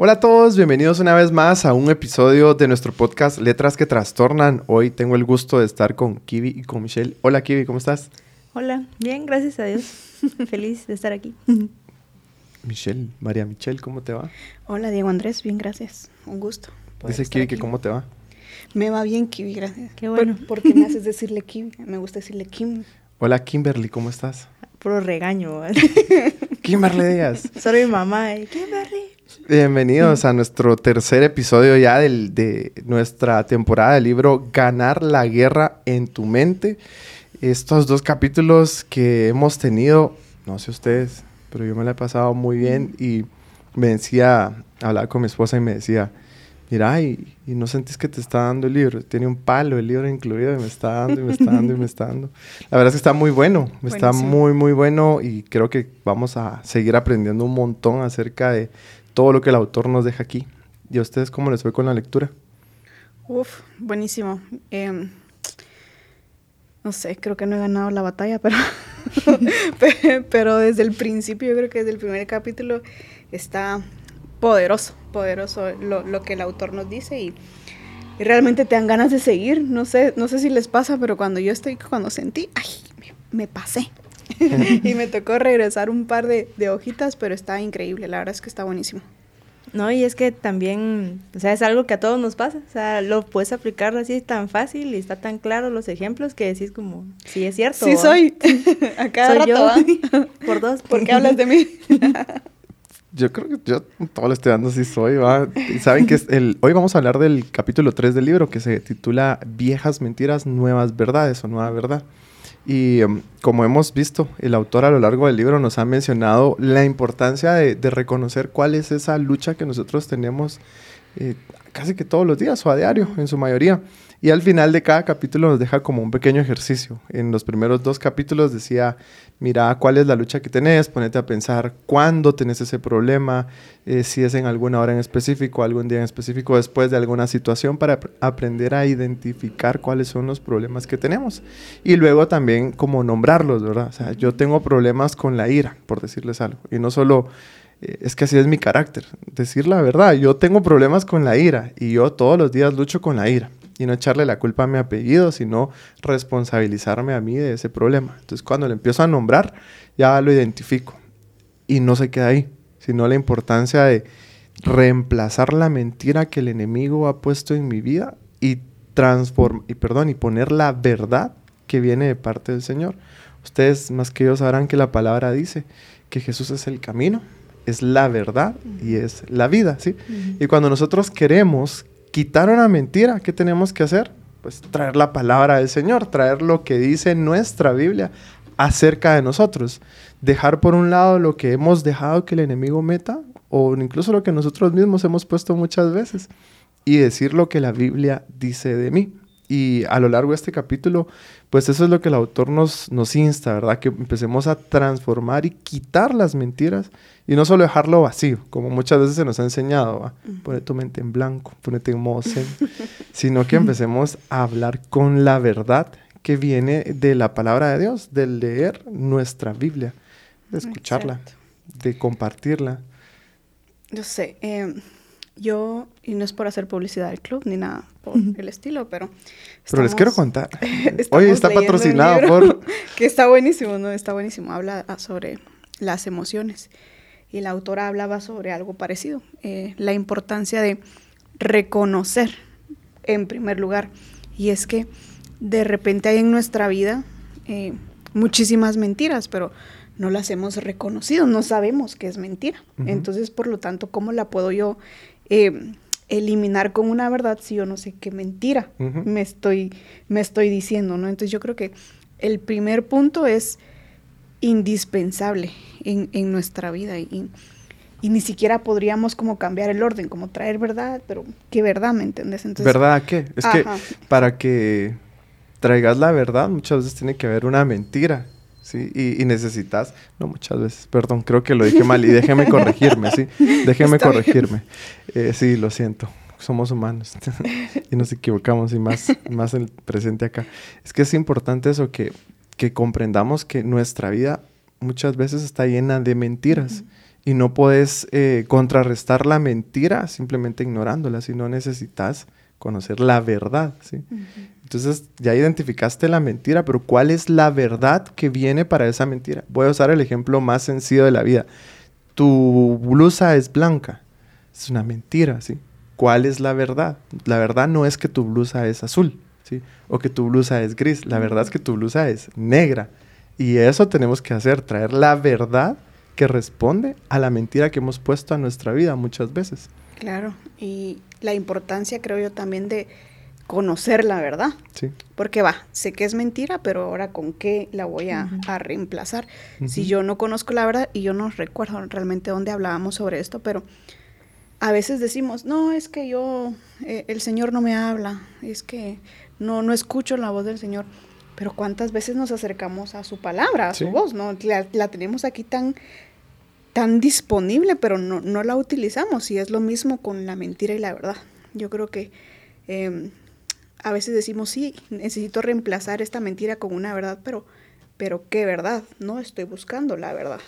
Hola a todos, bienvenidos una vez más a un episodio de nuestro podcast Letras que Trastornan. Hoy tengo el gusto de estar con Kiwi y con Michelle. Hola Kiwi, ¿cómo estás? Hola, bien, gracias a Dios. Feliz de estar aquí. Michelle, María Michelle, ¿cómo te va? Hola Diego Andrés, bien, gracias. Un gusto. Dice Kiwi que cómo te va. Me va bien Kiwi, gracias. Qué bueno. ¿Por, qué me haces decirle Kiwi? Me gusta decirle Kim. Hola Kimberly, ¿cómo estás? Puro regaño. Kimberly Díaz. Soy mi mamá. ¿eh? Kimberly. Bienvenidos a nuestro tercer episodio ya del, de nuestra temporada del libro Ganar la guerra en tu mente. Estos dos capítulos que hemos tenido, no sé ustedes, pero yo me la he pasado muy bien y me decía, hablaba con mi esposa y me decía, mira, y, y no sentís que te está dando el libro, tiene un palo el libro incluido y me está dando y me está dando y me está dando. La verdad es que está muy bueno, está Buenísimo. muy, muy bueno y creo que vamos a seguir aprendiendo un montón acerca de todo lo que el autor nos deja aquí. ¿Y a ustedes cómo les fue con la lectura? Uf, buenísimo. Em, no sé, creo que no he ganado la batalla, pero, pe- pero desde el principio, yo creo que desde el primer capítulo está poderoso, poderoso lo, lo que el autor nos dice y, y realmente te dan ganas de seguir. No sé, no sé si les pasa, pero cuando yo estoy, cuando sentí, ay, me, me pasé. y me tocó regresar un par de, de hojitas, pero está increíble, la verdad es que está buenísimo. No, y es que también, o sea, es algo que a todos nos pasa. O sea, lo puedes aplicar así tan fácil y está tan claro los ejemplos que decís como, sí es cierto. Sí soy. A cada Soy rato, yo. Por dos. ¿Por qué hablas de mí? Yo creo que yo todo lo estoy dando si soy, ¿va? Saben que es el, hoy vamos a hablar del capítulo 3 del libro que se titula Viejas mentiras, nuevas verdades o nueva verdad. Y em, como hemos visto, el autor a lo largo del libro nos ha mencionado la importancia de, de reconocer cuál es esa lucha que nosotros tenemos eh, casi que todos los días o a diario, en su mayoría. Y al final de cada capítulo nos deja como un pequeño ejercicio. En los primeros dos capítulos decía, mira cuál es la lucha que tenés, ponete a pensar cuándo tenés ese problema, eh, si es en alguna hora en específico, algún día en específico, después de alguna situación, para ap- aprender a identificar cuáles son los problemas que tenemos. Y luego también como nombrarlos, ¿verdad? O sea, yo tengo problemas con la ira, por decirles algo. Y no solo eh, es que así es mi carácter. Decir la verdad, yo tengo problemas con la ira y yo todos los días lucho con la ira. Y no echarle la culpa a mi apellido, sino responsabilizarme a mí de ese problema. Entonces, cuando le empiezo a nombrar, ya lo identifico. Y no se queda ahí, sino la importancia de reemplazar la mentira que el enemigo ha puesto en mi vida y transform y perdón, y poner la verdad que viene de parte del Señor. Ustedes más que yo sabrán que la palabra dice que Jesús es el camino, es la verdad y es la vida, ¿sí? Y cuando nosotros queremos quitar una mentira, ¿qué tenemos que hacer? Pues traer la palabra del Señor, traer lo que dice nuestra Biblia acerca de nosotros. Dejar por un lado lo que hemos dejado que el enemigo meta o incluso lo que nosotros mismos hemos puesto muchas veces y decir lo que la Biblia dice de mí. Y a lo largo de este capítulo, pues eso es lo que el autor nos, nos insta, ¿verdad? Que empecemos a transformar y quitar las mentiras y no solo dejarlo vacío, como muchas veces se nos ha enseñado, ¿va? Pone tu mente en blanco, ponete en modo zen, sino que empecemos a hablar con la verdad que viene de la palabra de Dios, de leer nuestra Biblia, de escucharla, Exacto. de compartirla. Yo sé, eh, yo, y no es por hacer publicidad del club ni nada por el estilo, pero... Pero les quiero contar. Hoy está patrocinado por... Que está buenísimo, ¿no? Está buenísimo. Habla ah, sobre las emociones. Y la autora hablaba sobre algo parecido. eh, la importancia de reconocer, en primer lugar. Y es que de repente hay en nuestra vida eh, muchísimas mentiras, pero no las hemos reconocido, no sabemos que es mentira. Entonces, por lo tanto, ¿cómo la puedo yo eh, eliminar con una verdad si yo no sé qué mentira me, estoy, me estoy diciendo? ¿no? Entonces, yo creo que el primer punto es indispensable en, en nuestra vida y, y ni siquiera podríamos como cambiar el orden, como traer verdad, pero ¿qué verdad, me entiendes? Entonces, ¿Verdad qué? Es que para que traigas la verdad muchas veces tiene que haber una mentira, ¿sí? Y, necesitas, no muchas veces, perdón, creo que lo dije mal y déjeme corregirme, ¿sí? Déjeme corregirme. Eh, sí, lo siento, somos humanos y nos equivocamos y más, más en el presente acá. Es que es importante eso, que, que comprendamos que nuestra vida muchas veces está llena de mentiras y no puedes eh, contrarrestar la mentira simplemente ignorándola, sino necesitas conocer la verdad, ¿sí? Entonces ya identificaste la mentira, pero ¿cuál es la verdad que viene para esa mentira? Voy a usar el ejemplo más sencillo de la vida. Tu blusa es blanca, es una mentira, ¿sí? ¿Cuál es la verdad? La verdad no es que tu blusa es azul, ¿sí? O que tu blusa es gris, la verdad es que tu blusa es negra. Y eso tenemos que hacer, traer la verdad que responde a la mentira que hemos puesto a nuestra vida muchas veces. Claro, y la importancia creo yo también de conocer la verdad. Sí. Porque va, sé que es mentira, pero ahora con qué la voy a, reemplazar. Si yo no conozco la verdad, y yo no recuerdo realmente dónde hablábamos sobre esto, pero a veces decimos, no, es que yo, eh, el Señor no me habla, es que no, no escucho la voz del Señor. Pero cuántas veces nos acercamos a su palabra, a su voz, ¿no? la, tenemos aquí tan tan disponible, pero no, no, la utilizamos. Y es lo mismo con la mentira y la verdad. Yo creo que em, a veces decimos, sí, necesito reemplazar esta mentira con una verdad, pero, pero ¿qué verdad? No estoy buscando la verdad.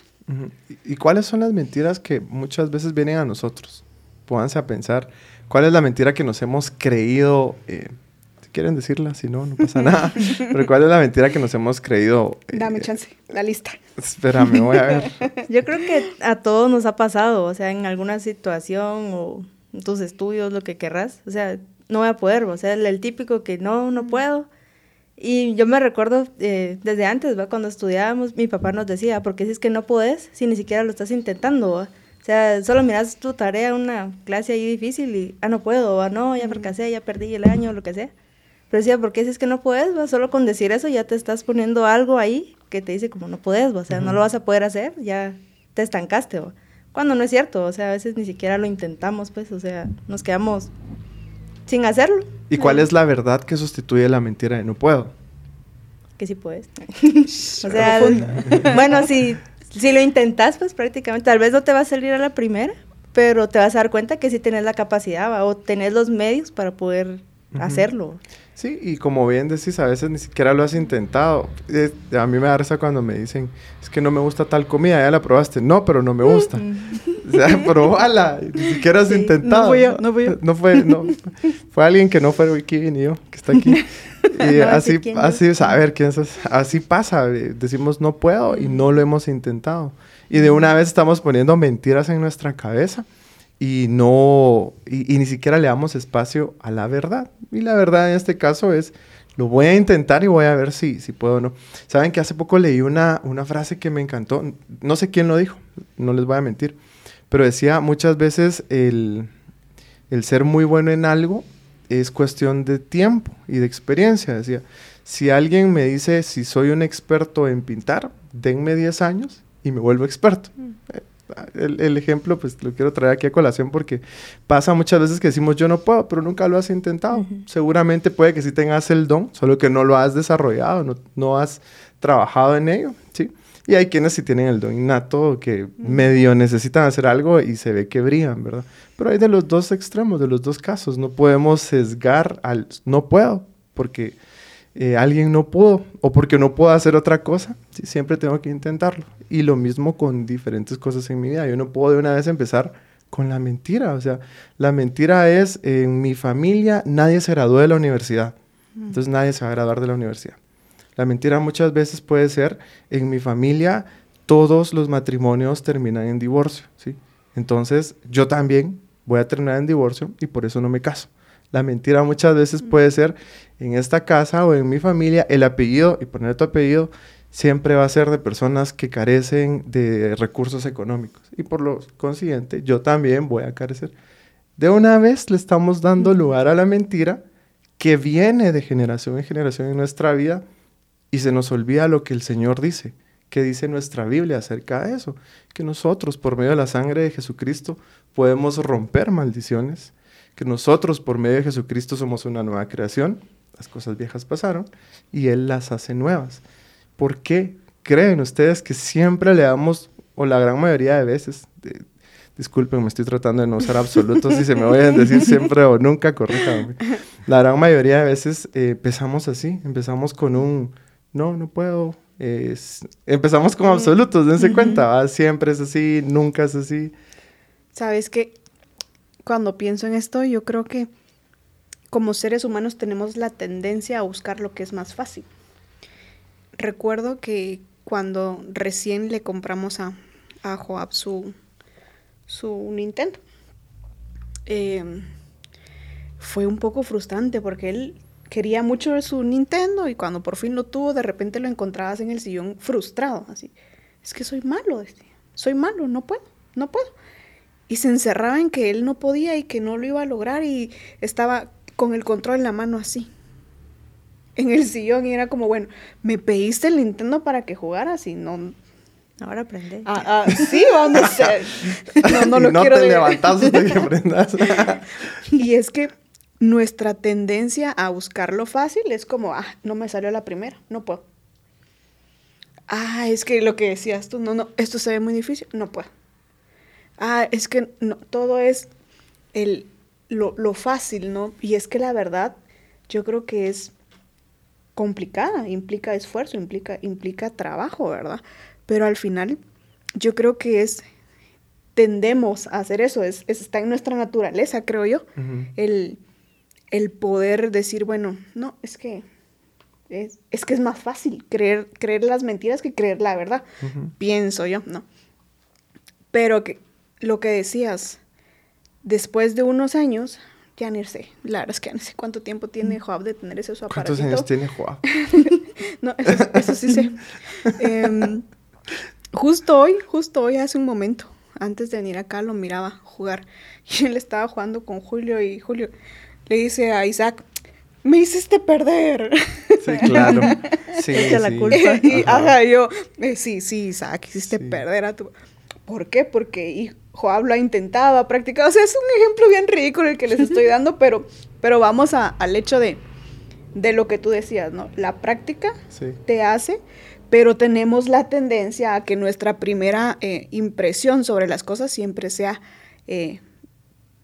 ¿Y, cuáles son las mentiras que muchas veces vienen a nosotros? Pónganse a pensar, ¿cuál es la mentira que nos hemos creído? Eh, quieren decirla, si no, no pasa nada. Pero ¿cuál es la mentira que nos hemos creído? Dame eh, chance, la lista. Espérame, voy a ver. Yo creo que a todos nos ha pasado, o sea, en alguna situación o en tus estudios, lo que querrás. O sea, no voy a poder, o sea, el, típico que no, no puedo. Y yo me recuerdo eh, desde antes, ¿va? cuando estudiábamos, mi papá nos decía, ¿por qué si es que no podés si ni siquiera lo estás intentando? O sea, solo miras tu tarea, una clase ahí difícil y, ah, no puedo, ah, no, ya fracasé, ya perdí el año, lo que sea. Pero decía, ¿por qué si es que no puedes? ¿va? Solo con decir eso ya te estás poniendo algo ahí que te dice como no puedes, o sea, no lo vas a poder hacer, ya te estancaste. ¿va? Cuando no es cierto, o sea, a veces ni siquiera lo intentamos, pues, o sea, nos quedamos sin hacerlo. ¿Y cuál es la verdad que sustituye la mentira de no puedo? Que sí puedes. o sea, bueno, si, si lo intentas, pues prácticamente, tal vez no te va a salir a la primera, pero te vas a dar cuenta que sí tienes la capacidad o tenés los medios para poder hacerlo. Sí, y como bien decís, a veces ni siquiera lo has intentado. a mí me da risa cuando me dicen, es que no me gusta tal comida, ya la probaste. No, pero no me gusta. o sea, probala, ni siquiera has intentado. No fui yo, no fui yo. No fue, no, fue alguien que no fue aquí ni yo, que está aquí. Y así, así, a ver, ¿quién es? Así pasa, decimos no puedo y no lo hemos intentado. Y de una vez estamos poniendo mentiras en nuestra cabeza y no, y, ni siquiera le damos espacio a la verdad. Y la verdad en este caso es, lo voy a intentar y voy a ver si, si puedo o no. Saben que hace poco leí una, una frase que me encantó, no sé quién lo dijo, no les voy a mentir, pero decía muchas veces el, el ser muy bueno en algo es cuestión de tiempo y de experiencia. Decía, si alguien me dice si soy un experto en pintar, denme 10 años y me vuelvo experto. Mm. El, ejemplo, pues lo quiero traer aquí a colación porque pasa muchas veces que decimos yo no puedo, pero nunca lo has intentado. Seguramente puede que sí tengas el don, solo que no lo has desarrollado, no, no has trabajado en ello, ¿sí? Y hay quienes sí tienen el don innato que medio necesitan hacer algo y se ve que brillan, ¿verdad? Pero hay de los dos extremos, de los dos casos. No podemos sesgar al no puedo, porque eh, alguien no pudo o porque no puedo hacer otra cosa, siempre tengo que intentarlo. Y lo mismo con diferentes cosas en mi vida. Yo no puedo de una vez empezar con la mentira. O sea, la mentira es, en mi familia nadie se graduó de la universidad. Mm. Entonces nadie se va a graduar de la universidad. La mentira muchas veces puede ser, en mi familia todos los matrimonios terminan en divorcio. ¿sí? Entonces yo también voy a terminar en divorcio y por eso no me caso. La mentira muchas veces puede ser en esta casa o en mi familia, el apellido y poner tu apellido siempre va a ser de personas que carecen de recursos económicos. Y por lo consiguiente, yo también voy a carecer. De una vez le estamos dando lugar a la mentira que viene de generación en generación en nuestra vida y se nos olvida lo que el Señor dice, ¿Qué dice nuestra Biblia acerca de eso? Que nosotros, por medio de la sangre de Jesucristo, podemos romper maldiciones, que nosotros, por medio de Jesucristo, somos una nueva creación, las cosas viejas pasaron y Él las hace nuevas. ¿Por qué creen ustedes que siempre le damos, o la gran mayoría de veces, disculpen, me estoy tratando de no usar absolutos y se me voy a decir siempre o nunca, corríjame. La gran mayoría de veces eh, empezamos así, empezamos con un, no, no puedo. empezamos con absolutos, dense cuenta, siempre es así, nunca es así. Sabes que cuando pienso en esto, yo creo que como seres humanos tenemos la tendencia a buscar lo que es más fácil. Recuerdo que cuando recién le compramos a, a Joab su, su Nintendo, em, fue un poco frustrante porque él quería mucho su Nintendo y cuando por fin lo tuvo, de repente lo encontrabas en el sillón frustrado, así. Es que soy malo. Soy malo, no puedo, no puedo. Y se encerraba en que él no podía y que no lo iba a lograr y estaba con el control en la mano así. En el sillón y era como, bueno, me pediste el Nintendo para que jugaras y no... Ahora aprende. Ah, ah, sí, vamos a hacer. No, no lo no quiero te levantas hasta que aprendas. y es que nuestra tendencia a buscar lo fácil es como, ah, no me salió la primera, no puedo. Ah, es que lo que decías tú, no, no, esto se ve muy difícil, no puedo. Ah, es que no, todo es el, lo, lo fácil, ¿no? Y es que la verdad, yo creo que es complicada, implica esfuerzo, implica, implica trabajo, ¿verdad? Pero al final, yo creo que es, tendemos a hacer eso, es, está en nuestra naturaleza, creo yo, el el poder decir, bueno, no, es que es, que es más fácil creer, creer las mentiras que creer la verdad, pienso yo, ¿no? Pero que lo que decías, después de unos años, ya ni sé, la verdad es que ya no sé cuánto tiempo tiene Joab de tener ese su aparatito. ¿Cuántos años tiene Joab? no, eso, sí sé. Em, justo hoy, justo hoy, hace un momento, antes de venir acá, lo miraba jugar. Y él estaba jugando con Julio y Julio, le dice a Isaac, me hiciste perder. Sí, claro. Sí, sí. la culpa. y, ajá. yo, eh, sí, sí, Isaac, hiciste perder a tu... ¿Por qué? Porque Joab lo ha intentado, ha practicado. O sea, es un ejemplo bien ridículo el que les estoy dando, pero, pero vamos al hecho de, de lo que tú decías, ¿no? La práctica te hace, pero tenemos la tendencia a que nuestra primera eh, impresión sobre las cosas siempre sea eh,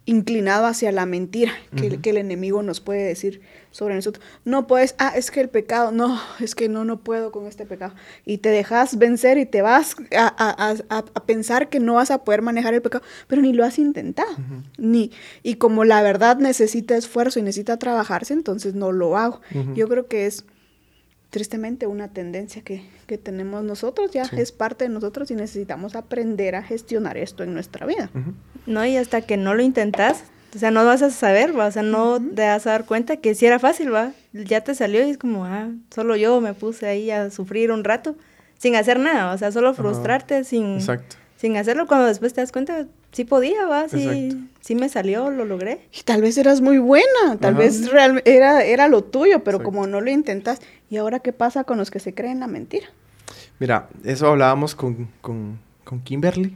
inclinado hacia la mentira que, que, el enemigo nos puede decir sobre nosotros. No puedes, ah, es que el pecado, no, es que no, no puedo con este pecado. Y te dejas vencer y te vas a, pensar que no vas a poder manejar el pecado, pero ni lo has intentado. ni, y como la verdad necesita esfuerzo y necesita trabajarse, entonces no lo hago. Yo creo que es tristemente una tendencia que, tenemos nosotros, ya es parte de nosotros y necesitamos aprender a gestionar esto en nuestra vida. No, y hasta que no lo intentas, o sea, no vas a saber, ¿va? o sea, no te vas a dar cuenta que si era fácil, va, ya te salió y es como, ah, solo yo me puse ahí a sufrir un rato sin hacer nada, o sea, solo frustrarte sin, sin hacerlo. Cuando después te das cuenta, sí podía, va, sí, sí me salió, lo logré. Y tal vez eras muy buena, tal vez real, era, era lo tuyo, pero como no lo intentas, ¿y ahora qué pasa con los que se creen la mentira? Mira, eso hablábamos con, con, con Kimberly,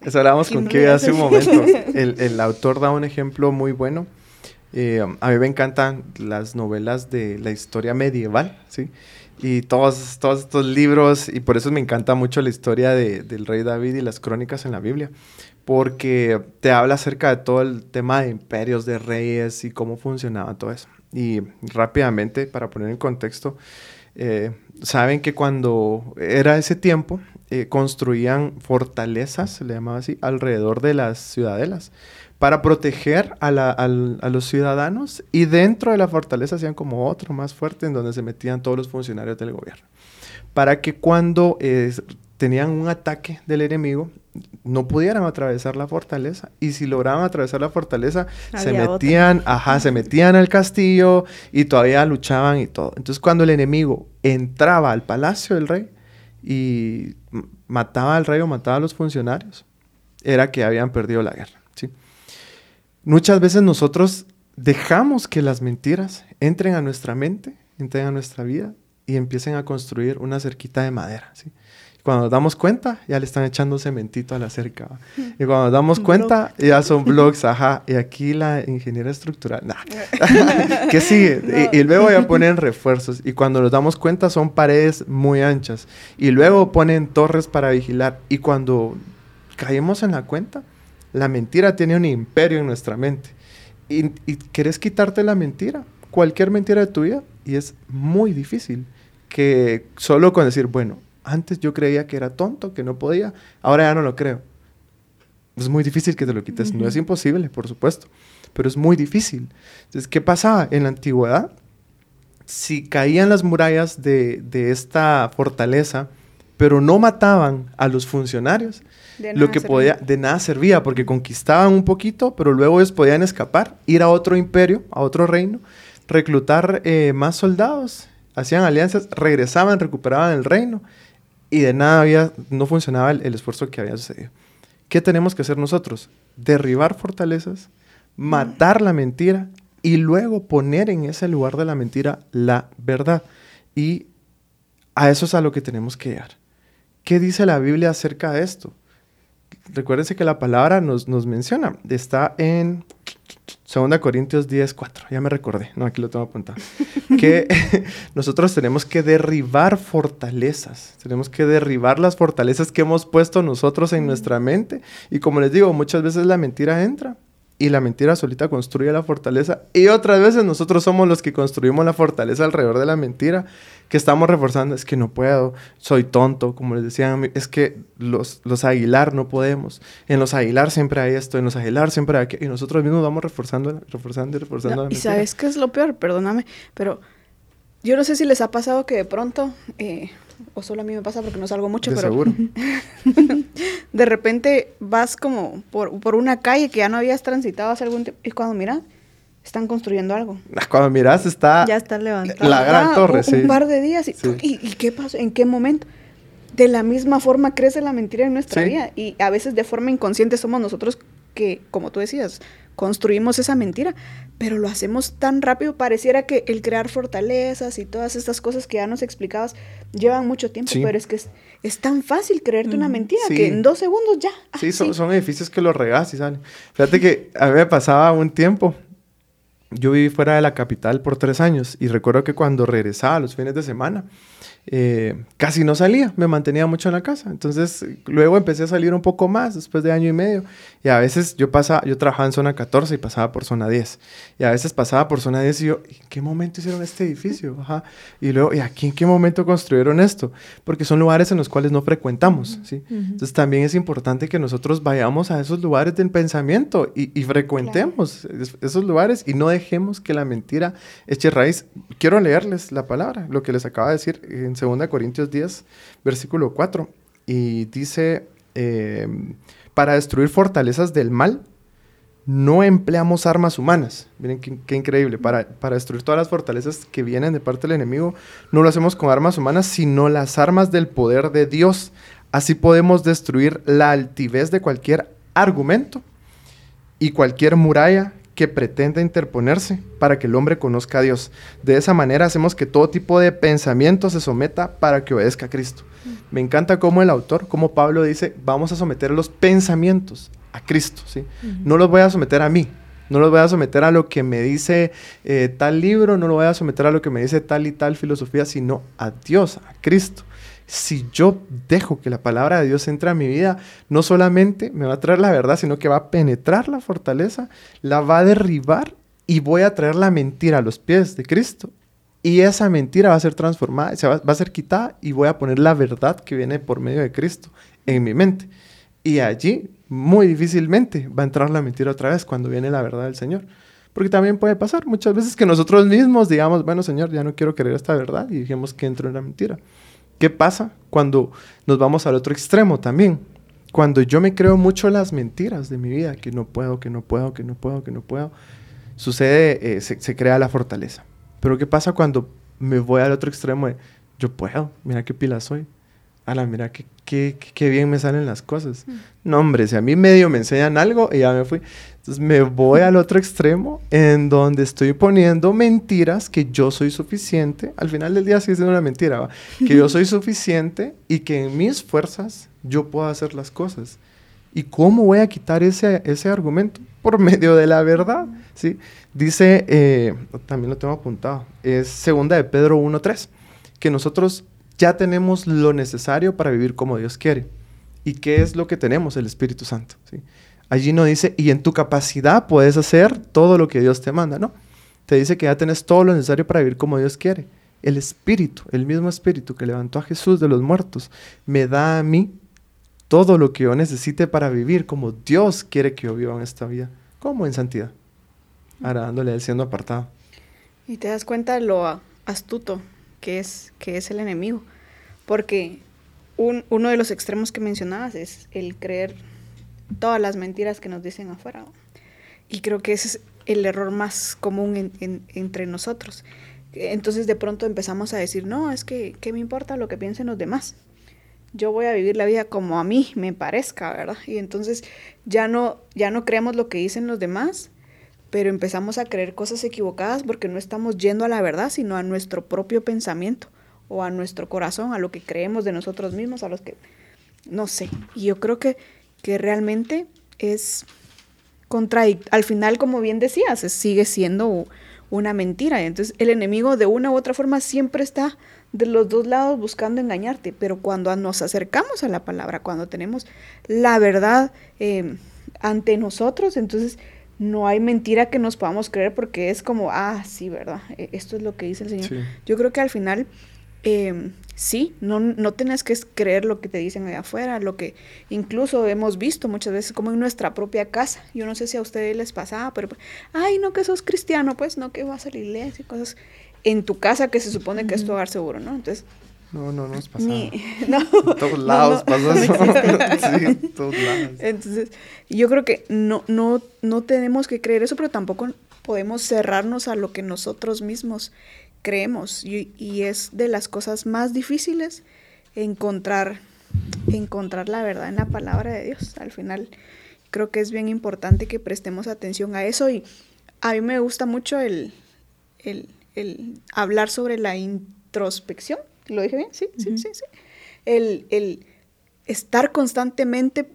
eso hablábamos con Kimberly hace un momento. El, el, autor da un ejemplo muy bueno. Eh, a mí me encantan las novelas de la historia medieval, ¿sí? y todos, todos estos libros, y por eso me encanta mucho la historia de, del rey David y las crónicas en la Biblia, porque te habla acerca de todo el tema de imperios, de reyes y cómo funcionaba todo eso. Y rápidamente, para poner en contexto, eh, saben que cuando era ese tiempo, eh, construían fortalezas, se le llamaba así, alrededor de las ciudadelas para proteger a, los ciudadanos y dentro de la fortaleza hacían como otro más fuerte en donde se metían todos los funcionarios del gobierno. Para que cuando eh, tenían un ataque del enemigo no pudieran atravesar la fortaleza y si lograban atravesar la fortaleza se metían, ajá, se metían al castillo y todavía luchaban y todo. Entonces cuando el enemigo entraba al palacio del rey y mataba al rey o mataba a los funcionarios, era que habían perdido la guerra. Muchas veces nosotros dejamos que las mentiras entren a nuestra mente, entren a nuestra vida y empiecen a construir una cerquita de madera. ¿sí? Cuando nos damos cuenta, ya le están echando cementito a la cerca. Y cuando nos damos cuenta, ya son blogs, ajá. Y aquí la ingeniera estructural, nah. ¿Qué sigue? Y, y, luego ya ponen refuerzos. Y cuando nos damos cuenta, son paredes muy anchas. Y luego ponen torres para vigilar. Y cuando caemos en la cuenta, la mentira tiene un imperio en nuestra mente. Y, y querés quitarte la mentira, cualquier mentira de tu vida, y es muy difícil que solo con decir, bueno, antes yo creía que era tonto, que no podía, ahora ya no lo creo. Es muy difícil que te lo quites. No es imposible, por supuesto, pero es muy difícil. Entonces, ¿qué pasaba? En la antigüedad, si caían las murallas de, de esta fortaleza, pero no mataban a los funcionarios, lo que servía. podía, de nada servía, porque conquistaban un poquito, pero luego ellos podían escapar, ir a otro imperio, a otro reino, reclutar eh, más soldados, hacían alianzas, regresaban, recuperaban el reino y de nada había, no funcionaba el, el, esfuerzo que había sucedido. ¿Qué tenemos que hacer nosotros? Derribar fortalezas, matar la mentira y luego poner en ese lugar de la mentira la verdad. Y a eso es a lo que tenemos que llegar. ¿Qué dice la Biblia acerca de esto? Recuérdense que la palabra nos, nos menciona, está en 2 Corintios 10, 4, ya me recordé, no, aquí lo tengo apuntado, que nosotros tenemos que derribar fortalezas, tenemos que derribar las fortalezas que hemos puesto nosotros en nuestra mente. Y como les digo, muchas veces la mentira entra y la mentira solita construye la fortaleza. Y otras veces nosotros somos los que construimos la fortaleza alrededor de la mentira que estamos reforzando, es que no puedo, soy tonto, como les decían, es que los, los Aguilar no podemos, en los Aguilar siempre hay esto, en los Aguilar siempre hay aquello, y nosotros mismos vamos reforzando, reforzando y reforzando no, la Y mentira. sabes qué es lo peor, perdóname, pero yo no sé si les ha pasado que de pronto, eh, o solo a mí me pasa porque no salgo mucho, de pero seguro. de repente vas como por, por, una calle que ya no habías transitado hace algún tiempo y cuando miras, están construyendo algo. Cuando miras está... Ya está levantado. La gran ah, torre, un, sí. Un par de días. Y, Sí. ¿y, y qué pasó? ¿En qué momento? De la misma forma crece la mentira en nuestra Sí. vida. Y a veces de forma inconsciente somos nosotros que, como tú decías, construimos esa mentira. Pero lo hacemos tan rápido. Pareciera que el crear fortalezas y todas estas cosas que ya nos explicabas llevan mucho tiempo. Sí. Pero es que es, es tan fácil creerte una mentira Sí. que en dos segundos ya. ah, Sí, son, son edificios que los regas y salen. Fíjate que a mí me pasaba un tiempo. Yo viví fuera de la capital por tres años y recuerdo que cuando regresaba los fines de semana, eh, casi no salía, me mantenía mucho en la casa. Entonces, luego empecé a salir un poco más después de año y medio. Y a veces yo pasaba, yo trabajaba en zona 14 y pasaba por zona 10. Y a veces pasaba por zona 10 y yo, ¿en qué momento hicieron este edificio? Ajá. Y luego, ¿y aquí en qué momento construyeron esto? Porque son lugares en los cuales no frecuentamos, ¿sí? Ujú. Entonces también es importante que nosotros vayamos a esos lugares del pensamiento y, y frecuentemos es- esos lugares y no dejemos que la mentira eche raíz. Quiero leerles la palabra, lo que les acaba de decir en 2 Corintios 10, versículo 4. Y dice, eh, para destruir fortalezas del mal, no empleamos armas humanas. Miren qué, qué increíble. Para, para destruir todas las fortalezas que vienen de parte del enemigo, no lo hacemos con armas humanas, sino las armas del poder de Dios. Así podemos destruir la altivez de cualquier argumento y cualquier muralla que pretenda interponerse para que el hombre conozca a Dios. De esa manera hacemos que todo tipo de pensamiento se someta para que obedezca a Cristo. Me encanta cómo el autor, como Pablo dice, vamos a someter los pensamientos a Cristo, ¿sí? No los voy a someter a mí, no los voy a someter a lo que me dice eh, tal libro, no lo voy a someter a lo que me dice tal y tal filosofía, sino a Dios, a Cristo. Si yo dejo que la palabra de Dios entre a mi vida, no solamente me va a traer la verdad, sino que va a penetrar la fortaleza, la va a derribar y voy a traer la mentira a los pies de Cristo. Y esa mentira va a ser transformada, se va, va a ser quitada y voy a poner la verdad que viene por medio de Cristo en mi mente. Y allí, muy difícilmente, va a entrar la mentira otra vez cuando viene la verdad del Señor. Porque también puede pasar muchas veces que nosotros mismos digamos, bueno, Señor, ya no quiero creer esta verdad y dijimos que entró en la mentira. ¿Qué pasa cuando nos vamos al otro extremo también? Cuando yo me creo mucho las mentiras de mi vida, que no puedo, que no puedo, que no puedo, que no puedo, sucede, eh, se, crea la fortaleza. Pero ¿qué pasa cuando me voy al otro extremo de yo puedo, mira qué pila soy? ala, mira, qué, qué, qué bien me salen las cosas. No, hombre, si a mí medio me enseñan algo y ya me fui. Entonces me voy al otro extremo en donde estoy poniendo mentiras que yo soy suficiente. Al final del día sigue siendo una mentira, ¿va? que yo soy suficiente y que en mis fuerzas yo puedo hacer las cosas. ¿Y cómo voy a quitar ese, ese argumento? Por medio de la verdad, ¿sí? Dice, eh, también lo tengo apuntado, es segunda de Pedro 1.3, que nosotros ya tenemos lo necesario para vivir como Dios quiere. ¿Y qué es lo que tenemos? El Espíritu Santo, ¿sí? Allí no dice, y en tu capacidad puedes hacer todo lo que Dios te manda, ¿no? Te dice que ya tienes todo lo necesario para vivir como Dios quiere. El Espíritu, el mismo Espíritu que levantó a Jesús de los muertos, me da a mí todo lo que yo necesite para vivir como Dios quiere que yo viva en esta vida, como en santidad, agradándole él siendo apartado. Y te das cuenta lo astuto que es, que es el enemigo, porque un, uno de los extremos que mencionabas es el creer todas las mentiras que nos dicen afuera. Y creo que ese es el error más común entre nosotros. Entonces de pronto empezamos a decir, no, es que, ¿qué me importa lo que piensen los demás? yo voy a vivir la vida como a mí me parezca, ¿verdad? Y entonces ya no, ya no creemos lo que dicen los demás, pero empezamos a creer cosas equivocadas porque no estamos yendo a la verdad, sino a nuestro propio pensamiento o a nuestro corazón, a lo que creemos de nosotros mismos, a los que, no sé. Y yo creo que, que realmente es contradictorio. Al final, como bien decías, sigue siendo una mentira. Entonces el enemigo de una u otra forma siempre está de los dos lados buscando engañarte, pero cuando nos acercamos a la palabra, cuando tenemos la verdad em, ante nosotros, entonces no hay mentira que nos podamos creer porque es como, ah, sí, ¿verdad? E, esto es lo que dice el Señor. Yo creo que al final, eh, sí, no, no tenés que creer lo que te dicen allá afuera, lo que incluso hemos visto muchas veces como en nuestra propia casa. Yo no sé si a ustedes les pasaba, pero, ay, no que sos cristiano, pues no que vas a la iglesia y cosas en tu casa que se supone que es tu hogar seguro, ¿no? Entonces... No, no, no es pasado. Ni, no, en todos lados pasa eso. sí, todos lados. Entonces, yo creo que no, no, no tenemos que creer eso, pero tampoco podemos cerrarnos a lo que nosotros mismos creemos. Y, y es de las cosas más difíciles encontrar, encontrar la verdad en la palabra de Dios. Al final, creo que es bien importante que prestemos atención a eso. Y a mí me gusta mucho el, el el hablar sobre la introspección. ¿Lo dije bien? Sí, sí, sí, sí. El, estar constantemente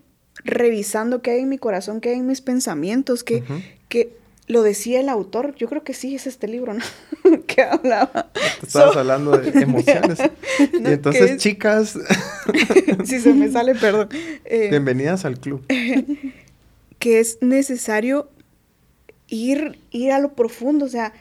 revisando qué hay en mi corazón, qué hay en mis pensamientos, que, que lo decía el autor, yo creo que sí es este libro, ¿no? que hablaba. estabas hablando de emociones. y entonces, chicas. si se me sale, perdón. Eh, Bienvenidas al club. que es necesario ir, ir a lo profundo, o sea,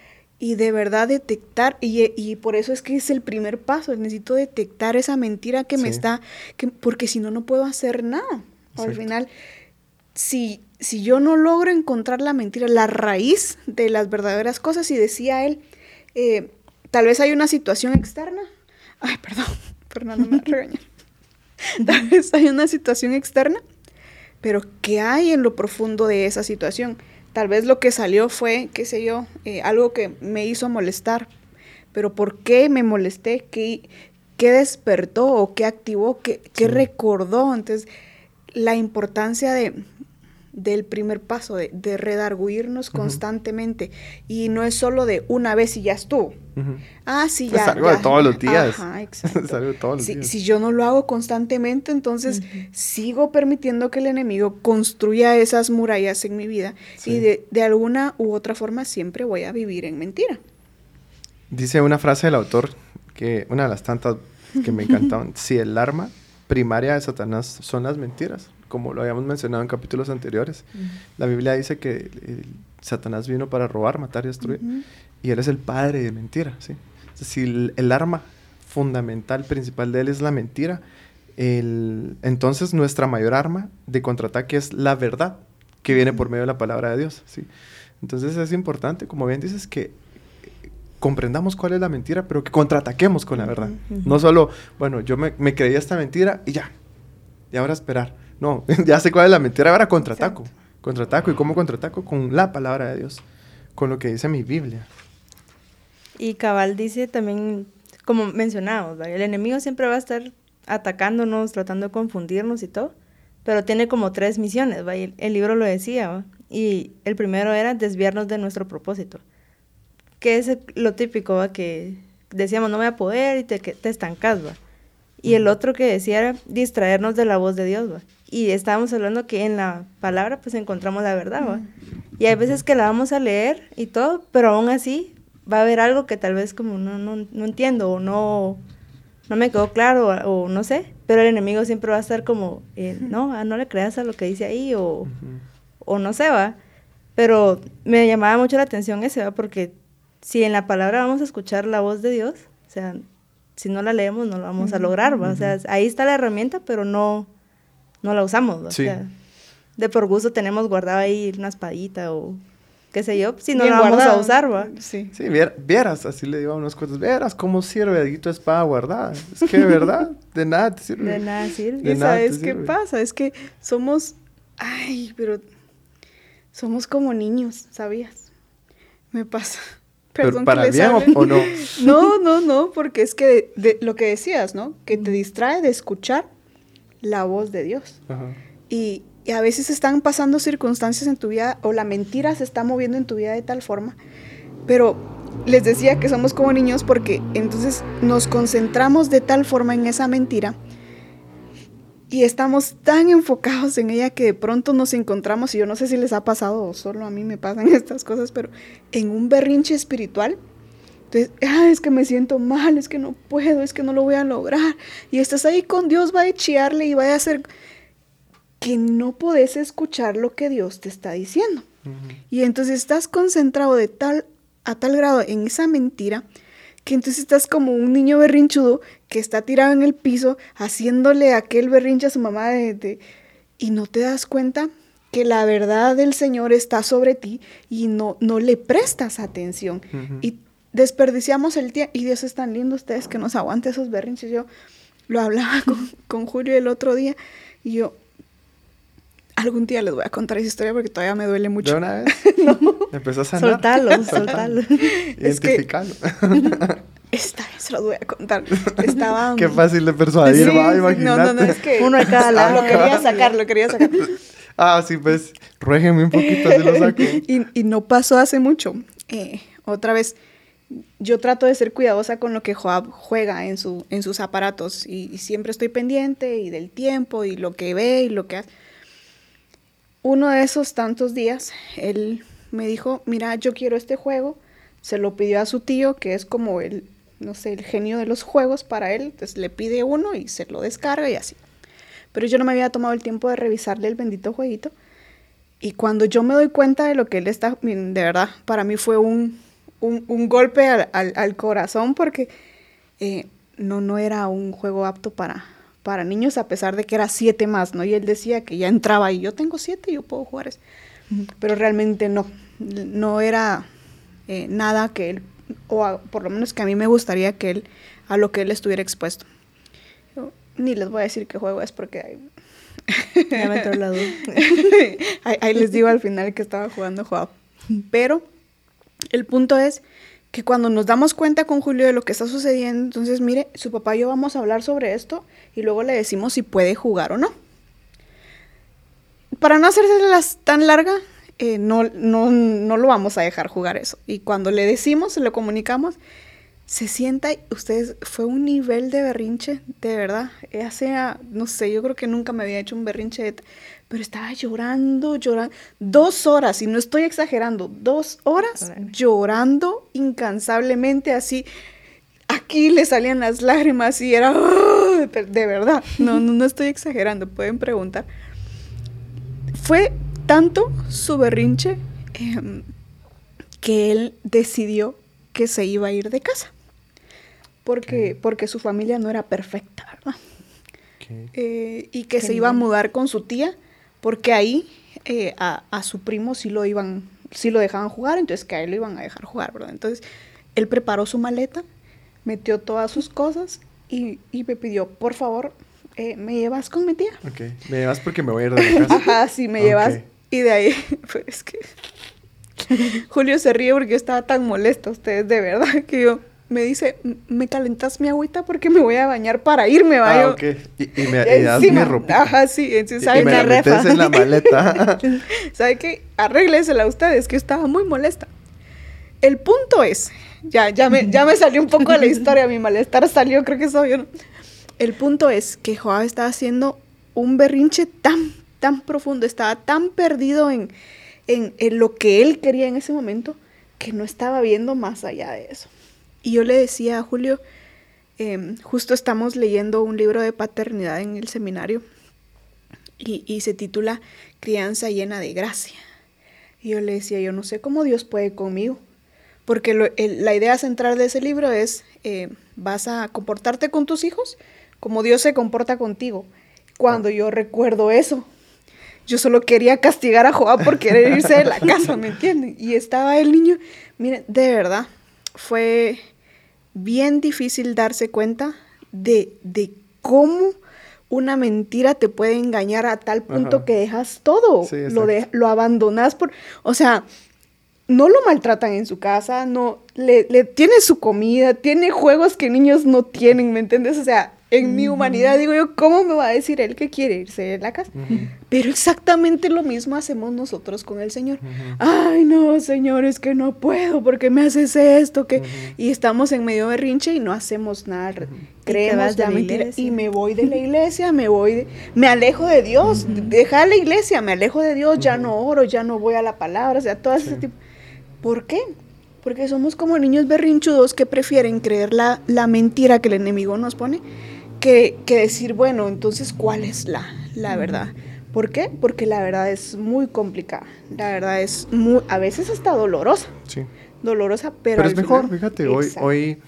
y de verdad detectar, y, y, por eso es que es el primer paso, necesito detectar esa mentira que me está, que, porque si no, no puedo hacer nada. Al final, si, si yo no logro encontrar la mentira, la raíz de las verdaderas cosas, y decía él, eh, tal vez hay una situación externa, ay, perdón, Fernando me regañar, tal vez hay una situación externa, pero ¿qué hay en lo profundo de esa situación? Tal vez lo que salió fue, qué sé yo, eh, algo que me hizo molestar. Pero ¿por qué me molesté? ¿Qué, qué despertó o qué activó? ¿Qué, qué recordó? Entonces, la importancia de, del primer paso, de, de redarguirnos constantemente. Y no es solo de una vez y ya estuvo. Ah, sí, ya. Es algo de todos los días. Ajá, exacto. es algo de todos los si, días. Si yo no lo hago constantemente, entonces sigo permitiendo que el enemigo construya esas murallas en mi vida. Y de, de alguna u otra forma siempre voy a vivir en mentira. Dice una frase del autor, que una de las tantas que me encantaban, si el arma primaria de Satanás son las mentiras, como lo habíamos mencionado en capítulos anteriores. La Biblia dice que eh, Satanás vino para robar, matar y destruir, y él es el padre de mentira, ¿sí? si el, arma fundamental, principal de él es la mentira, el, entonces nuestra mayor arma de contraataque es la verdad, que viene por medio de la palabra de Dios, ¿sí? Entonces es importante, como bien dices, que comprendamos cuál es la mentira, pero que contraataquemos con la verdad. No solo, bueno, yo me, me, creía esta mentira y ya, y ahora esperar. No, ya sé cuál es la mentira, ahora contraataco. Contraataco. ¿Y cómo contraataco? Con la palabra de Dios, con lo que dice mi Biblia. Y Cabal dice también, como mencionamos, el enemigo siempre va a estar atacándonos, tratando de confundirnos y todo. Pero tiene como tres misiones, ¿va? El, libro lo decía, ¿va? Y el primero era desviarnos de nuestro propósito. Que es lo típico, ¿va? Que decíamos, no voy a poder y te, te estancas, ¿va? Y el otro que decía era distraernos de la voz de Dios, ¿va? Y estábamos hablando que en la palabra pues encontramos la verdad, ¿va? Y hay veces que la vamos a leer y todo, pero aún así va a haber algo que tal vez como no, no, no entiendo o no, no me quedó claro o, no sé, pero el enemigo siempre va a estar como, eh, no, ah, no le creas a lo que dice ahí o, o no sé, va. Pero me llamaba mucho la atención ese, va, porque si en la palabra vamos a escuchar la voz de Dios, o sea, si no la leemos no lo vamos a lograr, va. O sea, ahí está la herramienta, pero no, no la usamos, o sea, de por gusto tenemos guardado ahí una espadita o qué sé yo, si no la vamos a usar, va. Sí, sí vieras, así le digo a unas cosas, vieras cómo sirve ahí tu espada guardada. Es que de verdad, de nada te sirve. De nada sirve. ¿Y sabes qué pasa? Es que somos, ay, pero somos como niños, ¿sabías? Me pasa. Perdón ¿Para bien o, no? No, no, no, porque es que de, lo que decías, ¿no? Que te distrae de escuchar la voz de Dios. Ajá. Y, y a veces están pasando circunstancias en tu vida o la mentira se está moviendo en tu vida de tal forma. Pero les decía que somos como niños porque entonces nos concentramos de tal forma en esa mentira y estamos tan enfocados en ella que de pronto nos encontramos, y yo no sé si les ha pasado o solo a mí me pasan estas cosas, pero en un berrinche espiritual. Entonces, ah, es que me siento mal, es que no puedo, es que no lo voy a lograr. Y estás ahí con Dios, va a chiarle y va a hacer que no podés escuchar lo que Dios te está diciendo. Y entonces estás concentrado de tal a tal grado en esa mentira que entonces estás como un niño berrinchudo que está tirado en el piso haciéndole aquel berrinche a su mamá de, y no te das cuenta que la verdad del Señor está sobre ti y no, no le prestas atención. Y desperdiciamos el tiempo. Y Dios es tan lindo ustedes que nos aguante esos berrinches. Yo lo hablaba con, con Julio el otro día y yo, Algún día les voy a contar esa historia porque todavía me duele mucho. ¿De una vez? no. Empezó a sanar. Soltalo, soltalo. Identificarlo. esta vez se lo voy a contar. Estaba... Qué fácil de persuadir, sí, va, imagínate. No, no, no, es que... Uno de cada lado. Lo quería sacar, lo quería sacar. ah, sí, pues, ruéjeme un poquito, así lo saco. y, y no pasó hace mucho. Eh, otra vez, yo trato de ser cuidadosa con lo que Joab juega en, su, en sus aparatos y, y siempre estoy pendiente y del tiempo y lo que ve y lo que hace uno de esos tantos días, él me dijo, mira, yo quiero este juego. Se lo pidió a su tío, que es como el, no sé, el genio de los juegos para él. Entonces le pide uno y se lo descarga y así. Pero yo no me había tomado el tiempo de revisarle el bendito jueguito. Y cuando yo me doy cuenta de lo que él está, de verdad, para mí fue un, un, golpe al, al, corazón porque eh, no, no era un juego apto para, para niños, a pesar de que era siete más, ¿no? Y él decía que ya entraba y yo tengo siete, yo puedo jugar eso. Pero realmente no, no era eh, nada que él, o por lo menos que a mí me gustaría que él, a lo que él estuviera expuesto. ni les voy a decir qué juego es porque hay... ya me la duda. ahí, les digo al final que estaba jugando juego. Pero el punto es que cuando nos damos cuenta con Julio de lo que está sucediendo, entonces mire, su papá y yo vamos a hablar sobre esto y luego le decimos si puede jugar o no. Para no las tan larga, eh, no, no, no lo vamos a dejar jugar eso. Y cuando le decimos, se lo comunicamos, se sienta, ustedes, fue un nivel de berrinche, de verdad. Hace, no sé, yo creo que nunca me había hecho un berrinche, pero estaba llorando, llorando, dos horas, y no estoy exagerando, dos horas llorando incansablemente, así. Aquí le salían las lágrimas y era, de verdad, no, no, no estoy exagerando, pueden preguntar. Fue tanto su berrinche em, que él decidió que se iba a ir de casa porque, porque su familia no era perfecta, ¿verdad? Eh, y que se iba a mudar con su tía, porque ahí eh, a, su primo sí lo iban, sí lo dejaban jugar, entonces que a él lo iban a dejar jugar, ¿verdad? Entonces él preparó su maleta, metió todas sus cosas y, me pidió, por favor, eh, ¿me llevas con mi tía? Ok, me llevas porque me voy a ir de la casa. Ajá, sí, me llevas. Y de ahí, pues que Julio se ríe porque yo estaba tan molesta, ustedes, de verdad, que yo me dice, ¿me calentas mi agüita porque me voy a bañar para irme, Ah, ok. Y, y me y das mi. Ajá, sí, entonces, ¿sabe y me la en la maleta. ¿Sabe qué? Arréglesela a ustedes, que yo estaba muy molesta. El punto es, ya, ya, me, ya me salió un poco de la historia, mi malestar salió, creo que es obvio, ¿no? El punto es que Joab estaba haciendo un berrinche tan, tan profundo, estaba tan perdido en, en, en lo que él quería en ese momento, que no estaba viendo más allá de eso. Y yo le decía a Julio, em, justo estamos leyendo un libro de paternidad en el seminario y, y se titula Crianza llena de gracia. Y yo le decía, yo no sé cómo Dios puede conmigo, porque lo- el- la idea central de ese libro es, eh, vas a comportarte con tus hijos como Dios se comporta contigo. Cuando yo recuerdo eso, yo solo quería castigar a Joab por querer irse de la casa, ¿me entienden? Y estaba el niño, miren, de verdad, fue bien difícil darse cuenta de, de cómo una mentira te puede engañar a tal punto Ajá. que dejas todo, Sí, lo, de, lo abandonas por, o sea, no lo maltratan en su casa, no, le, le tiene su comida, tiene juegos que niños no tienen, ¿me entiendes? O sea, en mi humanidad digo yo, ¿cómo me va a decir él que quiere irse de la casa? Pero exactamente lo mismo hacemos nosotros con el Señor. Ay, no, Señor, es que no puedo, porque me haces esto, que... Y estamos en medio de berrinche y no hacemos nada. Creemos la la mentira. Y me voy de la iglesia, me voy, de- me alejo de Dios, deja la iglesia, me alejo de Dios, ya no oro, ya no voy a la palabra, o sea, todo ese tipo. ¿Por qué? Porque somos como niños berrinchudos que prefieren creer la, la mentira que el enemigo nos pone que, que decir, bueno, entonces, ¿cuál es la, la verdad? ¿Por qué? Porque la verdad es muy complicada. La verdad es muy, a veces hasta dolorosa. Sí. Dolorosa, pero. Pero, es mejor, fíjate, hoy, Exacto. hoy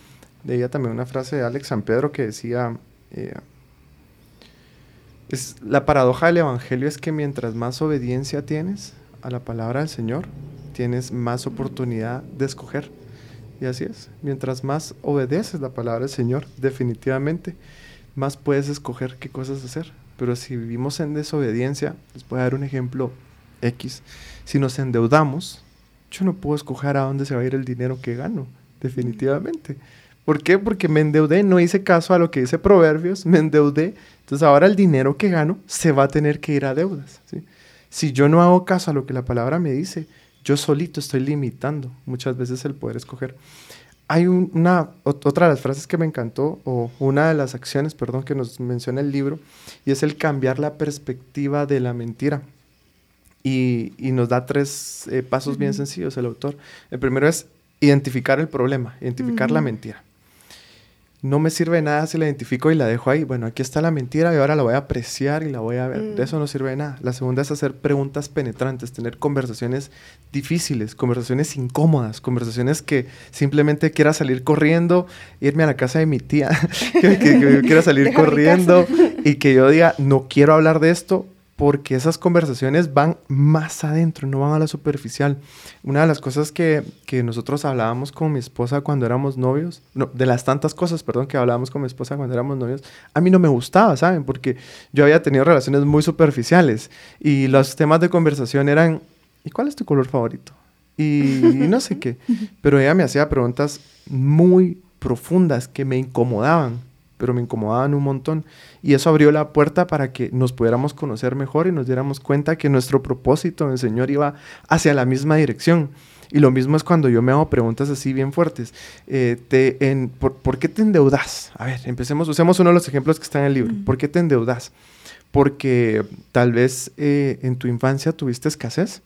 leía también una frase de Alex San Pedro que decía, eh, es, la paradoja del Evangelio es que mientras más obediencia tienes a la palabra del Señor, tienes más oportunidad de escoger. Y así es, mientras más obedeces la palabra del Señor, definitivamente, más puedes escoger qué cosas hacer. Pero si vivimos en desobediencia, les voy a dar un ejemplo X, si nos endeudamos, yo no puedo escoger a dónde se va a ir el dinero que gano, definitivamente. ¿Por qué? Porque me endeudé, no hice caso a lo que dice Proverbios, me endeudé. Entonces ahora el dinero que gano se va a tener que ir a deudas. ¿sí? Si yo no hago caso a lo que la palabra me dice, yo solito estoy limitando muchas veces el poder escoger. Hay un- una, ot- otra de las frases que me encantó, o una de las acciones, perdón, que nos menciona el libro, y es el cambiar la perspectiva de la mentira. Y, y nos da tres eh, pasos bien sencillos el autor. El primero es identificar el problema, identificar la mentira. No me sirve de nada si la identifico y la dejo ahí. Bueno, aquí está la mentira y ahora la voy a apreciar y la voy a ver. Mm. De eso no sirve de nada. La segunda es hacer preguntas penetrantes, tener conversaciones difíciles, conversaciones incómodas, conversaciones que simplemente quiera salir corriendo, irme a la casa de mi tía, que, que- que yo quiera salir corriendo y que yo diga, no quiero hablar de esto porque esas conversaciones van más adentro, no van a la superficial. Una de las cosas que, que nosotros hablábamos con mi esposa cuando éramos novios, no, de las tantas cosas, perdón, que hablábamos con mi esposa cuando éramos novios, a mí no me gustaba, ¿saben? Porque yo había tenido relaciones muy superficiales y los temas de conversación eran, ¿y cuál es tu color favorito? Y, y no sé qué. Pero ella me hacía preguntas muy profundas que me incomodaban, pero me incomodaban un montón. Y eso abrió la puerta para que nos pudiéramos conocer mejor y nos diéramos cuenta que nuestro propósito en el Señor iba hacia la misma dirección. Y lo mismo es cuando yo me hago preguntas así bien fuertes. Eh, te, en, por, por qué te endeudas? A ver, empecemos, usemos uno de los ejemplos que está en el libro. ¿Por qué te endeudas? Porque tal vez eh, en tu infancia tuviste escasez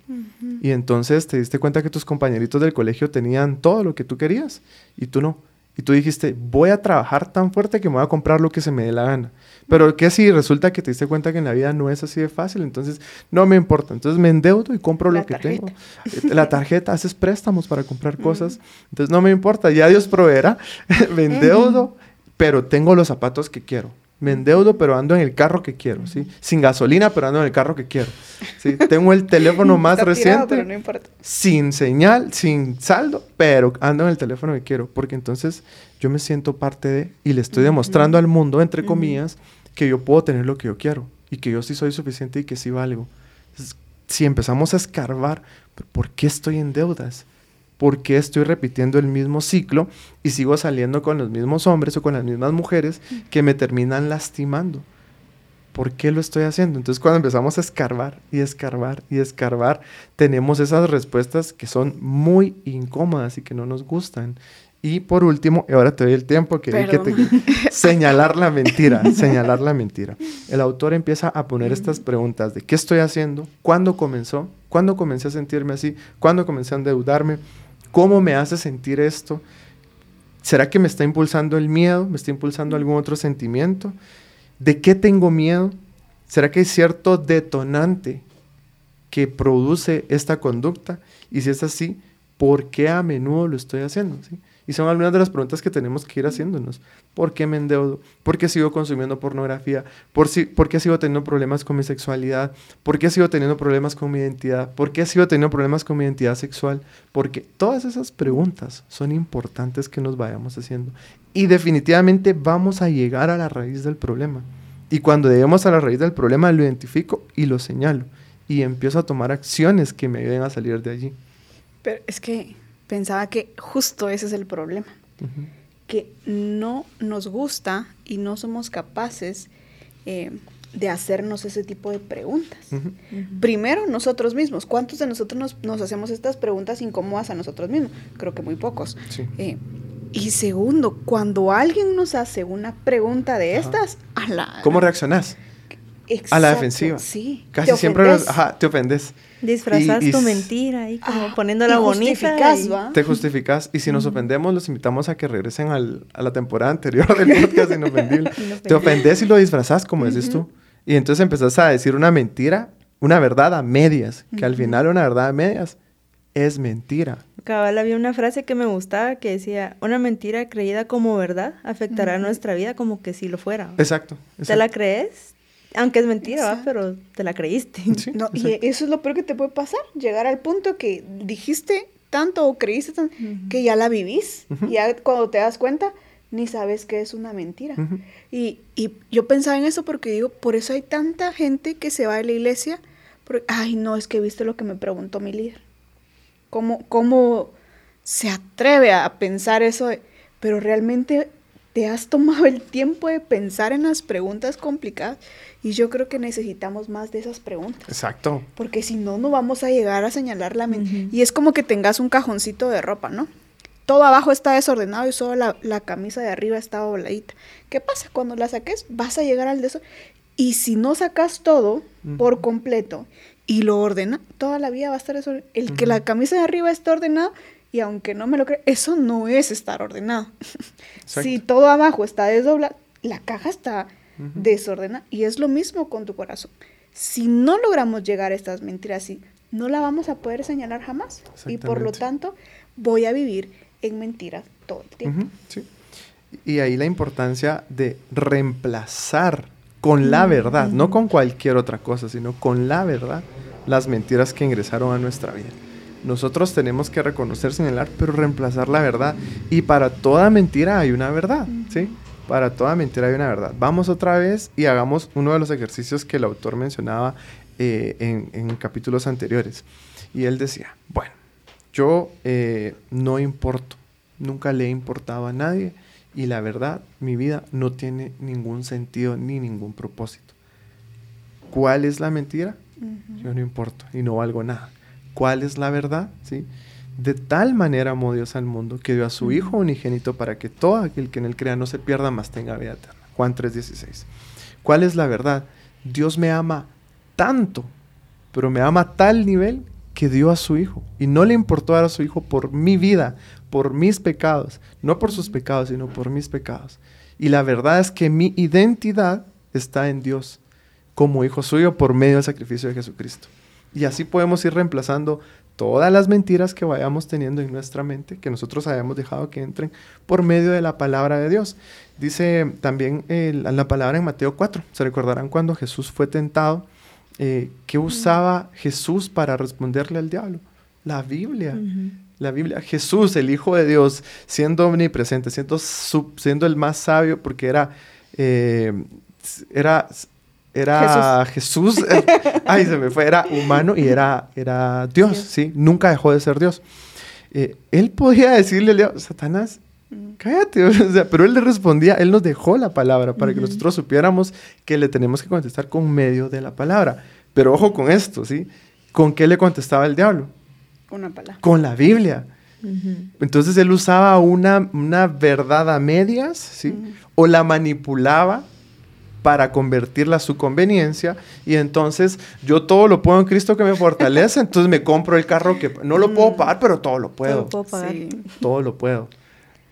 y entonces te diste cuenta que tus compañeritos del colegio tenían todo lo que tú querías y tú no. Y tú dijiste, voy a trabajar tan fuerte que me voy a comprar lo que se me dé la gana. Pero que si resulta que te diste cuenta que en la vida no es así de fácil, entonces no me importa. Entonces me endeudo y compro La lo que tarjeta. tengo. Eh, La tarjeta, haces préstamos para comprar cosas. Entonces no me importa, ya Dios proveerá. me endeudo, pero tengo los zapatos que quiero. Me endeudo, pero ando en el carro que quiero, ¿sí? Sin gasolina, pero ando en el carro que quiero. ¿sí? Tengo el teléfono más Está tirado, reciente pero no importa. sin señal, sin saldo, pero ando en el teléfono que quiero, porque entonces yo me siento parte de y le estoy demostrando al mundo, entre comillas, que yo puedo tener lo que yo quiero y que yo sí soy suficiente y que sí valgo. Entonces, si empezamos a escarbar, ¿por qué estoy en deudas? ¿Por qué estoy repitiendo el mismo ciclo y sigo saliendo con los mismos hombres o con las mismas mujeres que me terminan lastimando? ¿Por qué lo estoy haciendo? Entonces cuando empezamos a escarbar y escarbar y escarbar, tenemos esas respuestas que son muy incómodas y que no nos gustan. Y por último, y ahora te doy el tiempo que, que te, señalar la mentira, señalar la mentira. El autor empieza a poner estas preguntas de qué estoy haciendo, cuándo comenzó, cuándo comencé a sentirme así, cuándo comencé a endeudarme, cómo me hace sentir esto, ¿será que me está impulsando el miedo, me está impulsando algún otro sentimiento? ¿De qué tengo miedo? ¿Será que hay cierto detonante que produce esta conducta? Y si es así, ¿por qué a menudo lo estoy haciendo? Y son algunas de las preguntas que tenemos que ir haciéndonos. ¿Por qué me endeudo? ¿Por qué sigo consumiendo pornografía? ¿Por, si, ¿Por qué sigo teniendo problemas con mi sexualidad? ¿Por qué sigo teniendo problemas con mi identidad? ¿Por qué sigo teniendo problemas con mi identidad sexual? Porque todas esas preguntas son importantes que nos vayamos haciendo. Y definitivamente vamos a llegar a la raíz del problema. Y cuando lleguemos a la raíz del problema, lo identifico y lo señalo. Y empiezo a tomar acciones que me ayuden a salir de allí. Pero es que pensaba que justo ese es el problema, que no nos gusta y no somos capaces eh, de hacernos ese tipo de preguntas. Primero, nosotros mismos. ¿Cuántos de nosotros nos, hacemos estas preguntas incómodas a nosotros mismos? Creo que muy pocos. Eh, y segundo, cuando alguien nos hace una pregunta de estas, a la, ¿cómo reaccionás? A la defensiva. Sí. Casi siempre ajá, te ofendes. Disfrazas tu mentira y como ah, poniéndola bonita. Te justificas. Y si nos ofendemos, los invitamos a que regresen al, a la temporada anterior del podcast Inofendible. te ofendes y lo disfrazas, como decís tú. Y entonces empezás a decir una mentira, una verdad a medias. Que al final una verdad a medias es mentira. Cabal, había una frase que me gustaba que decía, una mentira creída como verdad afectará nuestra vida como que si lo fuera. Exacto, ¿Te la crees? Aunque es mentira, pero te la creíste. no, y eso es lo peor que te puede pasar, llegar al punto que dijiste tanto o creíste tanto que ya la vivís. Y ya cuando te das cuenta, ni sabes que es una mentira. y, y, yo pensaba en eso porque digo, por eso hay tanta gente que se va a la iglesia. Porque, ay, no, es que viste lo que me preguntó mi líder. ¿Cómo, cómo se atreve a pensar eso? pero realmente te has tomado el tiempo de pensar en las preguntas complicadas y yo creo que necesitamos más de esas preguntas. Exacto. Porque si no, no vamos a llegar a señalar la mente. Y es como que tengas un cajoncito de ropa, ¿no? Todo abajo está desordenado y solo la, camisa de arriba está dobladita. ¿Qué pasa? Cuando la saques, vas a llegar al desorden. Y si no sacas todo por completo y lo ordena, toda la vida va a estar desordenado. El que la camisa de arriba esté ordenada, y aunque no me lo creas, eso no es estar ordenado. si todo abajo está desdoblado, la caja está desordenada. Y es lo mismo con tu corazón. Si no logramos llegar a estas mentiras así, no la vamos a poder señalar jamás. Y por lo tanto, voy a vivir en mentiras todo el tiempo. Y ahí la importancia de reemplazar con la verdad, no con cualquier otra cosa, sino con la verdad, las mentiras que ingresaron a nuestra vida. Nosotros tenemos que reconocer, señalar, pero reemplazar la verdad. Y para toda mentira hay una verdad, ¿sí? Para toda mentira hay una verdad. Vamos otra vez y hagamos uno de los ejercicios que el autor mencionaba eh, en, capítulos anteriores. Y él decía, bueno, yo eh, no importo, nunca le he importado a nadie y la verdad, mi vida no tiene ningún sentido ni ningún propósito. ¿Cuál es la mentira? Yo no importo y no valgo nada cuál es la verdad, ¿sí? De tal manera amó Dios al mundo que dio a su Hijo unigénito para que todo aquel que en él crea no se pierda, más tenga vida eterna. Juan 3:16. ¿Cuál es la verdad? Dios me ama tanto, pero me ama a tal nivel que dio a su Hijo. Y no le importó dar a su Hijo por mi vida, por mis pecados, no por sus pecados, sino por mis pecados. Y la verdad es que mi identidad está en Dios como hijo suyo por medio del sacrificio de Jesucristo. Y así podemos ir reemplazando todas las mentiras que vayamos teniendo en nuestra mente, que nosotros hayamos dejado que entren por medio de la palabra de Dios. Dice también la palabra en Mateo 4, se recordarán cuando Jesús fue tentado, eh, ¿qué usaba Jesús para responderle al diablo? La Biblia. La Biblia, Jesús, el Hijo de Dios, siendo omnipresente, siendo, siendo el más sabio, porque era, eh, era era Jesús, eh, ay, se me fue, era humano y era, era Dios, ¿sí? Nunca dejó de ser Dios. eh, él podía decirle al diablo, Satanás, cállate, o sea, pero él le respondía, él nos dejó la palabra para que nosotros supiéramos que le tenemos que contestar con medio de la palabra. Pero ojo con esto, ¿sí? ¿Con qué le contestaba el diablo? Una palabra. Con la Biblia. Entonces él usaba una, una verdad a medias, ¿sí? O la manipulaba para convertirla a su conveniencia y entonces yo todo lo puedo en Cristo que me fortalece, entonces me compro el carro que no lo puedo pagar, pero todo lo puedo. Todo lo puedo pagar. Sí. Todo lo puedo.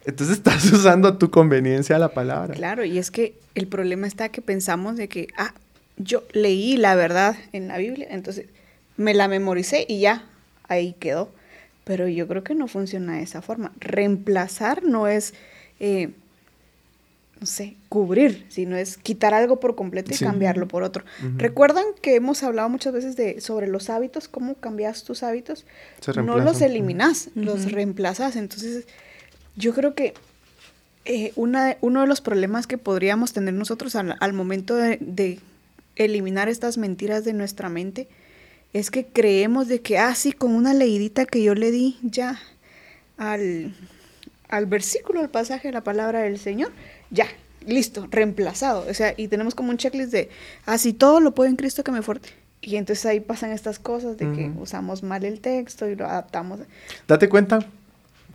Entonces estás usando a tu conveniencia la palabra. Claro, y es que el problema está que pensamos de que, ah, yo leí la verdad en la Biblia, entonces me la memoricé y ya, ahí quedó. Pero yo creo que no funciona de esa forma. Reemplazar no es, eh, no sé, cubrir, sino es quitar algo por completo y Sí. cambiarlo por otro. ¿Recuerdan que hemos hablado muchas veces de, sobre los hábitos, cómo cambias tus hábitos? Se no los eliminas, los reemplazas. Entonces, yo creo que eh, una, uno de los problemas que podríamos tener nosotros al, al momento de, de eliminar estas mentiras de nuestra mente es que creemos de que, ah, sí, con una leidita que yo le di ya al, al versículo, al pasaje de la palabra del Señor, ya, listo, reemplazado. O sea, y tenemos como un checklist de, ah, sí, todo lo puedo en Cristo que me fuerte. Y entonces ahí pasan estas cosas de que usamos mal el texto y lo adaptamos. Date cuenta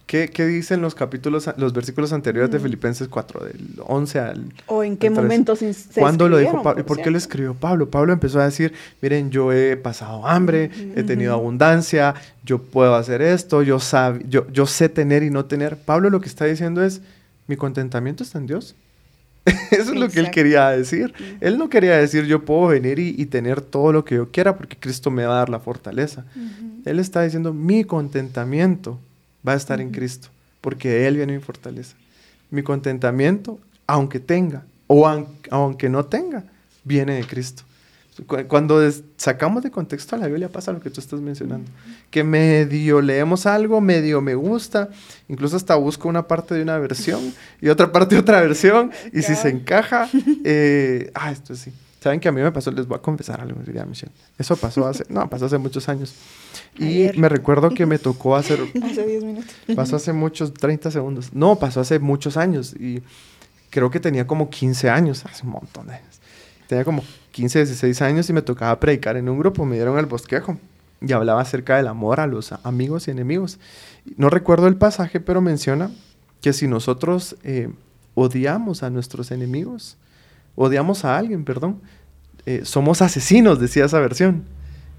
qué, qué dicen los capítulos, los versículos anteriores de Filipenses 4, del 11 al... O en qué al 13. momento se, ¿Cuándo lo dijo Pablo? ¿Y por qué lo escribió Pablo? Pablo empezó a decir, miren, yo he pasado hambre, he tenido abundancia, yo puedo hacer esto, yo, sab- yo, yo sé tener y no tener. Pablo lo que está diciendo es, mi contentamiento está en Dios. Eso es lo que él quería decir. Él no quería decir, yo puedo venir y, y tener todo lo que yo quiera porque Cristo me va a dar la fortaleza. Él está diciendo, mi contentamiento va a estar en Cristo, porque de Él viene mi fortaleza. Mi contentamiento, aunque tenga o aun- aunque no tenga, viene de Cristo. Cu- Cuando sacamos de contexto a la Biblia pasa lo que tú estás mencionando, que medio leemos algo, medio me gusta, incluso hasta busco una parte de una versión y otra parte de otra versión, y si se encaja, eh, ah, esto sí. Saben que a mí me pasó, les voy a confesar algo, diría Michelle. Eso pasó hace, no, pasó hace muchos años. Y Ayer. me recuerdo que me tocó hacer, Hace 10 minutos. pasó hace muchos, 30 segundos. No, pasó hace muchos años y creo que tenía como 15 años, hace un montón de años. Tenía como 15, 16 años y me tocaba predicar en un grupo, me dieron el bosquejo y hablaba acerca del amor a los amigos y enemigos. No recuerdo el pasaje, pero menciona que si nosotros eh, odiamos a nuestros enemigos, odiamos a alguien, perdón, eh, somos asesinos, decía esa versión.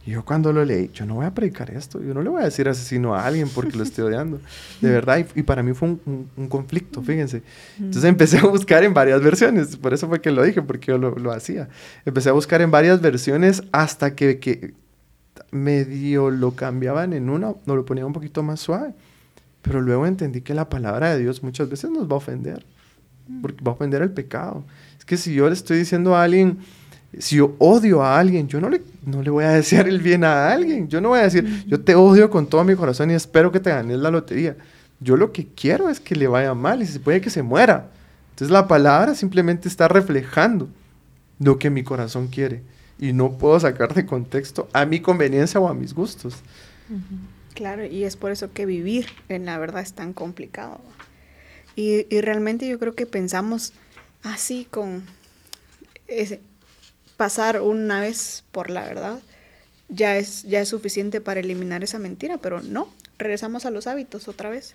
Y yo cuando lo leí, yo no voy a predicar esto, yo no le voy a decir asesino a alguien porque lo estoy odiando, de verdad, y, para mí fue un conflicto, fíjense. Entonces empecé a buscar en varias versiones, por eso fue que lo dije, porque yo lo, lo hacía. Empecé a buscar en varias versiones hasta que, que medio lo cambiaban en una, no lo ponían un poquito más suave. Pero luego entendí que la palabra de Dios muchas veces nos va a ofender, porque va a ofender el pecado. Es que si yo le estoy diciendo a alguien, si yo odio a alguien, yo no le, no le voy a desear el bien a alguien. Yo no voy a decir, yo te odio con todo mi corazón y espero que te ganes la lotería. Yo lo que quiero es que le vaya mal y se puede que se muera. Entonces la palabra simplemente está reflejando lo que mi corazón quiere y no puedo sacar de contexto a mi conveniencia o a mis gustos. Claro, y es por eso que vivir en la verdad es tan complicado. Y, y realmente yo creo que pensamos así con ese, pasar una vez por la verdad ya es, ya es suficiente para eliminar esa mentira, pero no, regresamos a los hábitos otra vez.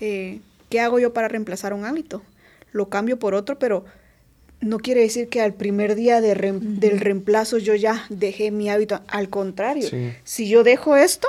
Eh, ¿Qué hago yo para reemplazar un hábito? Lo cambio por otro, pero no quiere decir que al primer día de del reemplazo yo ya dejé mi hábito. Al contrario, Sí. si yo dejo esto,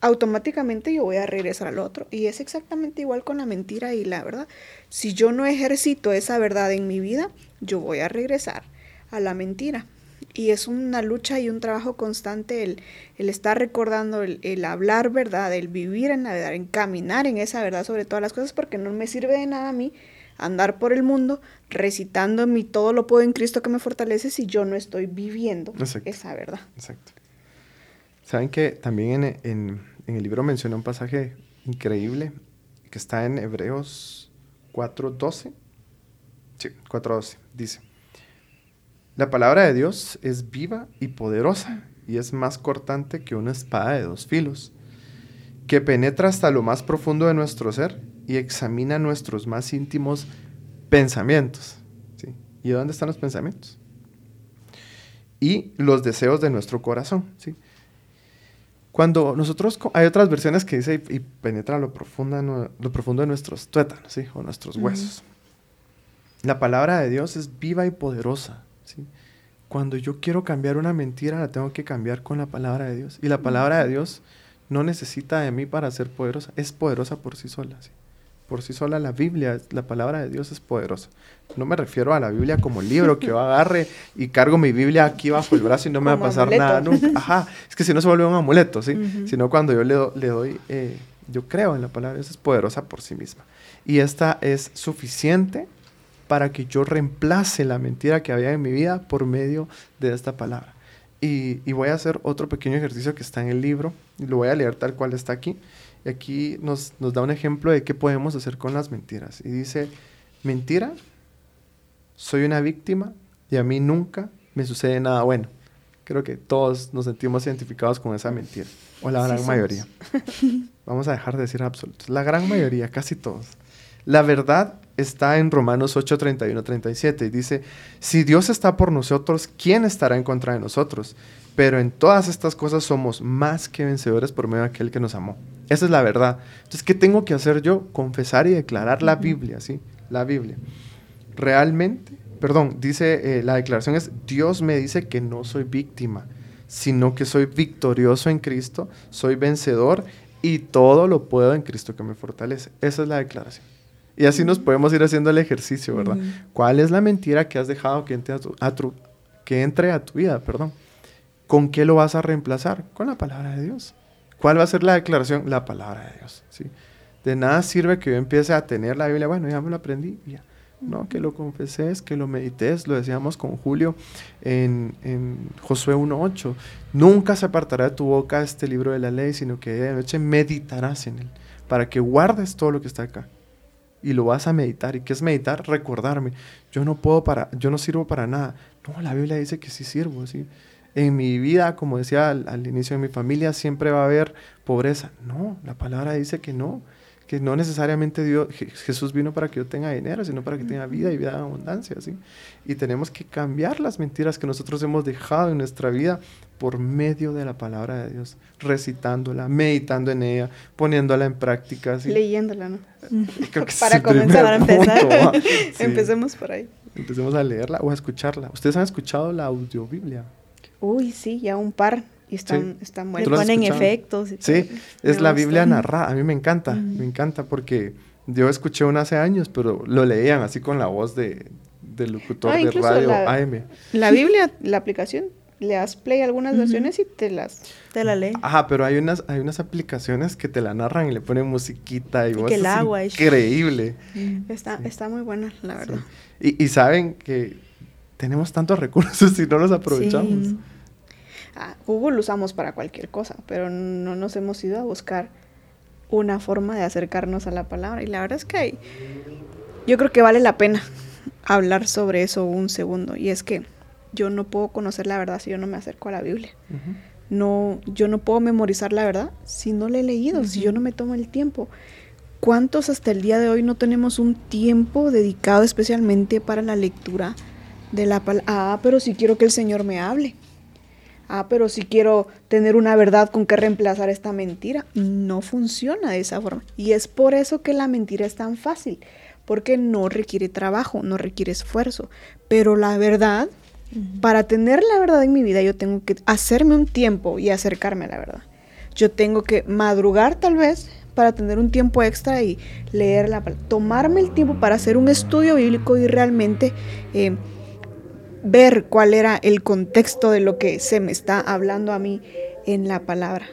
automáticamente yo voy a regresar al otro. Y es exactamente igual con la mentira y la verdad. Si yo no ejercito esa verdad en mi vida, yo voy a regresar a la mentira. Y es una lucha y un trabajo constante el, el estar recordando, el, el hablar verdad, el vivir en la verdad, en caminar en esa verdad sobre todas las cosas, porque no me sirve de nada a mí andar por el mundo recitando mi todo lo puedo en Cristo que me fortalece si yo no estoy viviendo Exacto. esa verdad. Exacto. Saben que también en, en- en el libro menciona un pasaje increíble que está en Hebreos 4.12. Sí, 4.12. Dice, la palabra de Dios es viva y poderosa y es más cortante que una espada de dos filos que penetra hasta lo más profundo de nuestro ser y examina nuestros más íntimos pensamientos. ¿sí? ¿Y dónde están los pensamientos? Y los deseos de nuestro corazón. ¿sí? Cuando nosotros, hay otras versiones que dice y, penetra lo profundo, lo profundo de nuestros tuétanos, ¿sí? O nuestros huesos. La palabra de Dios es viva y poderosa, ¿sí? Cuando yo quiero cambiar una mentira, la tengo que cambiar con la palabra de Dios. Y la palabra de Dios no necesita de mí para ser poderosa, es poderosa por sí sola, ¿sí? por sí sola la Biblia, la palabra de Dios es poderosa. No me refiero a la Biblia como libro que yo agarre y cargo mi Biblia aquí bajo el brazo y no me va a pasar nada nunca. Ajá, es que si no se vuelve un amuleto, ¿sí? Sino cuando yo le, le doy, eh, yo creo en la palabra de Dios, es poderosa por sí misma. Y esta es suficiente para que yo reemplace la mentira que había en mi vida por medio de esta palabra. Y, y voy a hacer otro pequeño ejercicio que está en el libro, y lo voy a leer tal cual está aquí. Y aquí nos, nos da un ejemplo de qué podemos hacer con las mentiras. Y dice, mentira, soy una víctima y a mí nunca me sucede nada bueno. Creo que todos nos sentimos identificados con esa mentira, o la gran mayoría. Vamos a dejar de decir absolutos. La gran mayoría, casi todos. La verdad está en Romanos 8, 31, 37 y dice, si Dios está por nosotros, ¿quién estará en contra de nosotros? Pero en todas estas cosas somos más que vencedores por medio de aquel que nos amó. Esa es la verdad. Entonces, ¿qué tengo que hacer yo? Confesar y declarar la Biblia, ¿sí? La Biblia. Realmente, perdón, dice, eh, la declaración es, Dios me dice que no soy víctima, sino que soy victorioso en Cristo, soy vencedor y todo lo puedo en Cristo que me fortalece. Esa es la declaración. Y así nos podemos ir haciendo el ejercicio, ¿verdad? ¿Cuál es la mentira que has dejado que entre a tu, que entre a tu vida? Perdón. ¿Con qué lo vas a reemplazar? Con la palabra de Dios. ¿Cuál va a ser la declaración? La palabra de Dios. ¿sí? De nada sirve que yo empiece a tener la Biblia, bueno, ya me lo aprendí, ya. No, que lo confeses, que lo medites, lo decíamos con Julio en, en Josué 1.8. Nunca se apartará de tu boca este libro de la ley, sino que de noche meditarás en él, para que guardes todo lo que está acá. Y lo vas a meditar. ¿Y qué es meditar? Recordarme. Yo no puedo para, yo no sirvo para nada. No, la Biblia dice que sí sirvo, ¿sí? en mi vida, como decía al, inicio de mi familia, siempre va a haber pobreza. No, la palabra dice que no, que no necesariamente Dios, Jesús vino para que yo tenga dinero, sino para que tenga vida y vida en abundancia, ¿sí? Y tenemos que cambiar las mentiras que nosotros hemos dejado en nuestra vida por medio de la palabra de Dios, recitándola, meditando en ella, poniéndola en práctica. ¿sí? Leyéndola, ¿no? Creo que para comenzar, para empezar. Empecemos por ahí. Empecemos a leerla o a escucharla. ¿Ustedes han escuchado la audiobiblia? Uy, sí, ya un par. Y están, están buenos. Le ponen efectos. Y sí, es la Biblia narrada. A mí me encanta, me encanta porque yo escuché una hace años, pero lo leían así con la voz de, del locutor ah, de radio AM. La Biblia, la aplicación, le das play a algunas versiones y te las te la lee. Ajá, pero hay unas hay unas aplicaciones que te la narran y le ponen musiquita y, voz que el agua increíble. Está está muy buena, la verdad. Y, y, saben que tenemos tantos recursos y no los aprovechamos. Ah, Google lo usamos para cualquier cosa, pero no nos hemos ido a buscar una forma de acercarnos a la palabra. Y la verdad es que hay, yo creo que vale la pena hablar sobre eso un segundo. Y es que yo no puedo conocer la verdad si yo no me acerco a la Biblia. No, yo no puedo memorizar la verdad si no la he leído, si yo no me tomo el tiempo. ¿Cuántos hasta el día de hoy no tenemos un tiempo dedicado especialmente para la lectura de la palabra. Ah, pero si quiero que el Señor me hable. Ah, pero si quiero tener una verdad con que reemplazar esta mentira. No funciona de esa forma. Y es por eso que la mentira es tan fácil. Porque no requiere trabajo, no requiere esfuerzo. Pero la verdad, para tener la verdad en mi vida, yo tengo que hacerme un tiempo y acercarme a la verdad. Yo tengo que madrugar tal vez para tener un tiempo extra y leer la tomarme el tiempo para hacer un estudio bíblico y realmente eh, ver cuál era el contexto de lo que se me está hablando a mí en la palabra.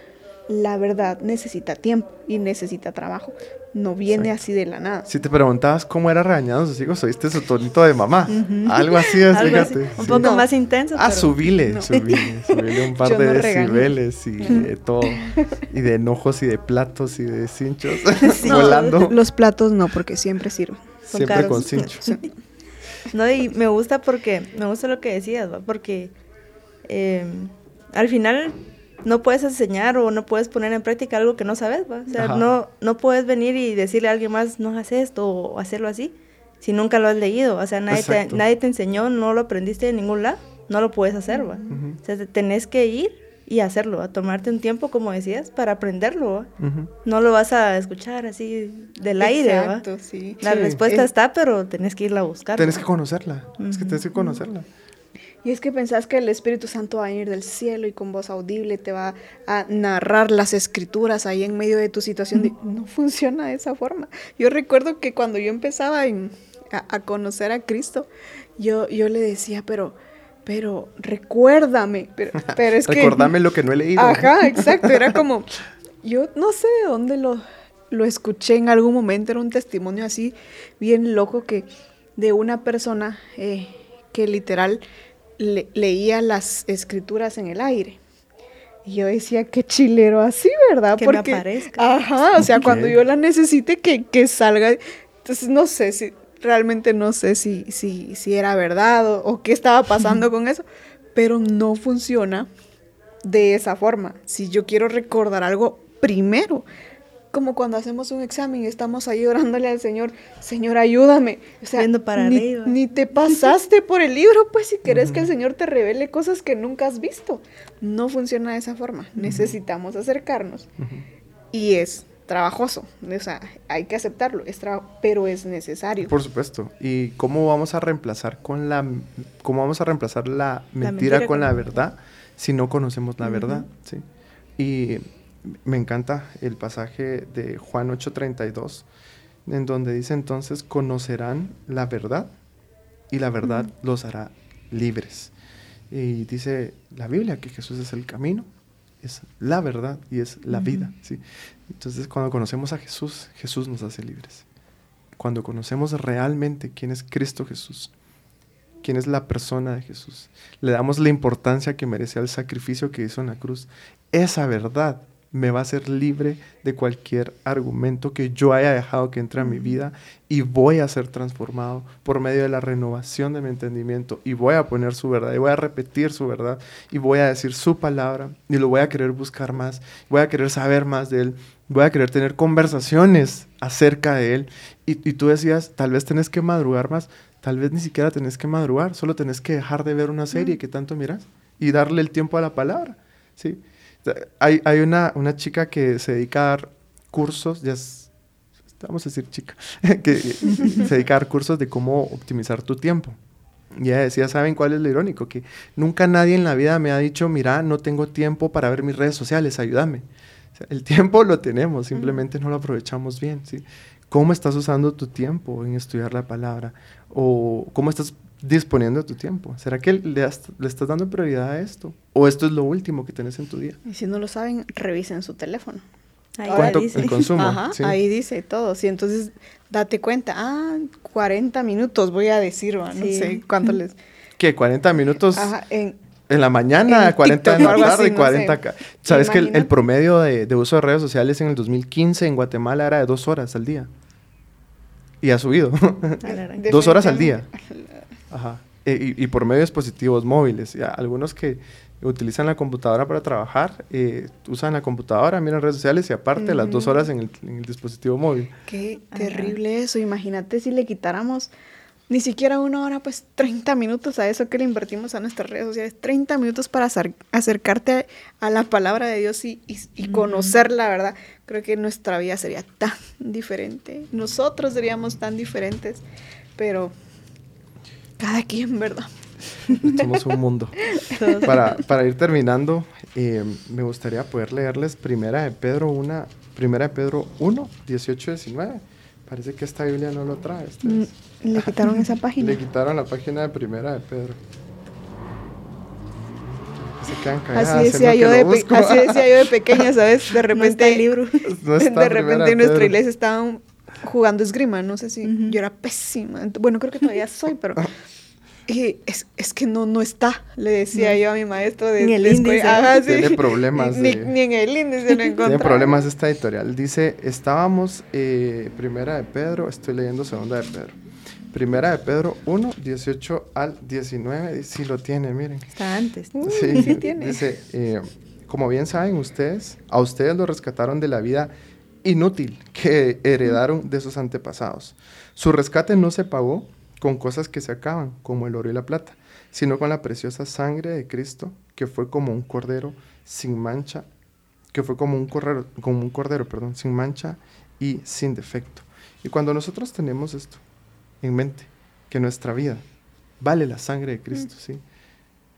La verdad necesita tiempo y necesita trabajo. No viene así de la nada. Si te preguntabas cómo era regañado sus hijos, oíste su tonito de mamá. Algo así es, fíjate. Un poco más intenso. Ah, subile, subile, subile un par de decibeles y de todo. Y de enojos y de platos y de cinchos volando. Los platos no, porque siempre sirven. Siempre con cinchos. No, y me gusta porque, me gusta lo que decías, porque em, al final no puedes enseñar o no puedes poner en práctica algo que no sabes, ¿va? O sea, no, no puedes venir y decirle a alguien más, no hagas esto o hacerlo así, si nunca lo has leído. O sea, nadie, te, nadie te enseñó, no lo aprendiste de ningún lado, no lo puedes hacer, ¿va? O sea, tenés que ir y hacerlo, a tomarte un tiempo, como decías, para aprenderlo. No lo vas a escuchar así del aire. Exacto, sí. La respuesta está, pero tenés que irla a buscar. Tenés que conocerla, es que tenés que conocerla. Y es que pensás que el Espíritu Santo va a ir del cielo y con voz audible te va a narrar las escrituras ahí en medio de tu situación. no funciona de esa forma. Yo recuerdo que cuando yo empezaba a, conocer a Cristo, yo, yo le decía, pero pero recuérdame, pero, pero es que... Recordame lo que no he leído. Ajá, exacto, era como, yo no sé de dónde lo, lo escuché en algún momento, era un testimonio así bien loco que de una persona eh, que literal leía las escrituras en el aire. Y yo decía, qué chilero así, ¿verdad? Que Porque, me aparezca. Ajá, o sea, cuando yo la necesite, que, que salga. Entonces, no sé si, realmente no sé si, si, si era verdad o, qué estaba pasando con eso, pero no funciona de esa forma. Si yo quiero recordar algo primero, como cuando hacemos un examen y estamos ahí orándole al Señor, Señor, ayúdame. O sea, para ni, ni, te pasaste por el libro, pues si querés que el Señor te revele cosas que nunca has visto. No funciona de esa forma. Necesitamos acercarnos. Y es trabajoso, o sea, hay que aceptarlo, es pero es necesario. Por supuesto. ¿Y cómo vamos a reemplazar con la cómo vamos a reemplazar la mentira, con, la verdad si no conocemos la verdad, ¿sí? Y me encanta el pasaje de Juan 8:32 en donde dice entonces conocerán la verdad y la verdad los hará libres. Y dice la Biblia que Jesús es el camino, es la verdad y es la vida. ¿sí? Entonces, cuando conocemos a Jesús, Jesús nos hace libres. Cuando conocemos realmente quién es Cristo Jesús, quién es la persona de Jesús, le damos la importancia que merece al sacrificio que hizo en la cruz, esa verdad me va a hacer libre de cualquier argumento que yo haya dejado que entre a mi vida y voy a ser transformado por medio de la renovación de mi entendimiento y voy a poner su verdad y voy a repetir su verdad y voy a decir su palabra y lo voy a querer buscar más, voy a querer saber más de él, voy a querer tener conversaciones acerca de él y, tú decías, tal vez tenés que madrugar más, tal vez ni siquiera tenés que madrugar, solo tenés que dejar de ver una serie que tanto miras y darle el tiempo a la palabra, ¿sí? Hay, hay una, una, chica que se dedica a dar cursos, ya vamos a decir chica, que se dedica a dar cursos de cómo optimizar tu tiempo. Y ella decía, ¿saben cuál es lo irónico? Que nunca nadie en la vida me ha dicho, mira, no tengo tiempo para ver mis redes sociales, ayúdame. el tiempo lo tenemos, simplemente no lo aprovechamos bien. ¿sí? ¿Cómo estás usando tu tiempo en estudiar la palabra? ¿O cómo estás disponiendo tu tiempo? ¿Será que le, estás dando prioridad a esto? ¿O esto es lo último que tienes en tu día? Y si no lo saben, revisen su teléfono. Ahí ¿Cuánto dice. el consumo? Ajá, ahí dice todo. Sí, entonces date cuenta, ah, 40 minutos voy a decir, no sé cuánto les... ¿Qué? ¿40 minutos? Ajá, en, en la mañana, 40 en la tarde y 40 acá. Sabes que el, promedio de, de, uso de redes sociales en el 2015 en Guatemala era de dos horas al día. Y ha subido. dos horas al día. Ajá. E, y, por medio de dispositivos móviles. algunos que utilizan la computadora para trabajar, eh, usan la computadora, miran redes sociales y aparte las dos horas en el, dispositivo móvil. Qué terrible eso. Imagínate si le quitáramos ni siquiera una hora, pues 30 minutos a eso que le invertimos a nuestras redes sociales, 30 minutos para acercarte a, la palabra de Dios y, y, conocer la verdad. Creo que nuestra vida sería tan diferente, nosotros seríamos tan diferentes, pero cada quien, ¿verdad? Somos un mundo. para, para, ir terminando, eh, me gustaría poder leerles primera de Pedro una, primera de Pedro 1, 18, 19. Parece que esta Biblia no lo trae. Este mm, le quitaron esa página. Le quitaron la página de primera de Pedro. Se quedan así decía, yo de así decía yo de pequeña, ¿sabes? De repente el libro. de repente en nuestra iglesia estaban jugando esgrima, no sé si yo era pésima. Bueno, creo que todavía soy, pero y es, es, que no, no está, le decía yo a mi maestro de, ni el índice. Ah, Tiene problemas. Ni, ni, en el índice lo Tiene problemas esta editorial. Dice, estábamos, eh, primera de Pedro, estoy leyendo segunda de Pedro. Primera de Pedro 1, 18 al 19, si lo tiene, miren. Está antes. sí, sí, tiene. Dice, eh, como bien saben ustedes, a ustedes lo rescataron de la vida inútil que heredaron de sus antepasados. Su rescate no se pagó con cosas que se acaban, como el oro y la plata, sino con la preciosa sangre de Cristo, que fue como un cordero sin mancha, que fue como un cordero, como un cordero, perdón, sin mancha y sin defecto. Y cuando nosotros tenemos esto en mente, que nuestra vida vale la sangre de Cristo, ¿sí?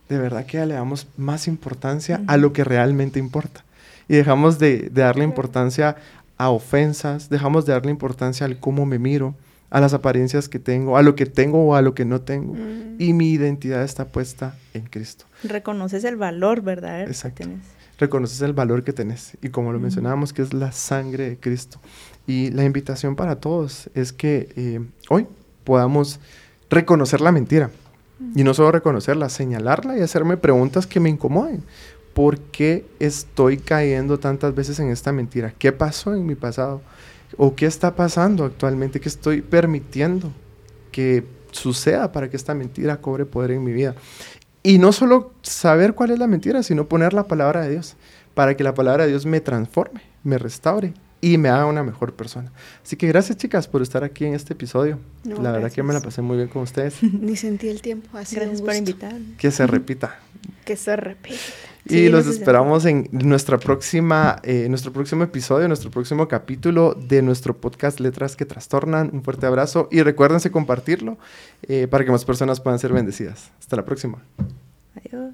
De verdad que le damos más importancia a lo que realmente importa. Y dejamos de, de darle importancia a ofensas, dejamos de darle importancia al cómo me miro, a las apariencias que tengo, a lo que tengo o a lo que no tengo. Mm. Y mi identidad está puesta en Cristo. Reconoces el valor verdadero Exacto. que tienes. Reconoces el valor que tenés. Y como lo mencionábamos, que es la sangre de Cristo. Y la invitación para todos es que eh, hoy podamos reconocer la mentira. Y no solo reconocerla, señalarla y hacerme preguntas que me incomoden. ¿Por qué estoy cayendo tantas veces en esta mentira? ¿Qué pasó en mi pasado? ¿O qué está pasando actualmente? ¿Qué estoy permitiendo que suceda para que esta mentira cobre poder en mi vida? Y no solo saber cuál es la mentira, sino poner la palabra de Dios para que la palabra de Dios me transforme, me restaure y me haga una mejor persona. Así que gracias chicas por estar aquí en este episodio. No, la verdad que me la pasé muy bien con ustedes. Ni sentí el tiempo. Gracias un por invitarme. Que se repita. Que se repita. Y los esperamos en nuestra próxima, eh, nuestro próximo episodio, nuestro próximo capítulo de nuestro podcast Letras que Trastornan. Un fuerte abrazo y recuérdense compartirlo eh, para que más personas puedan ser bendecidas. Hasta la próxima. Adiós.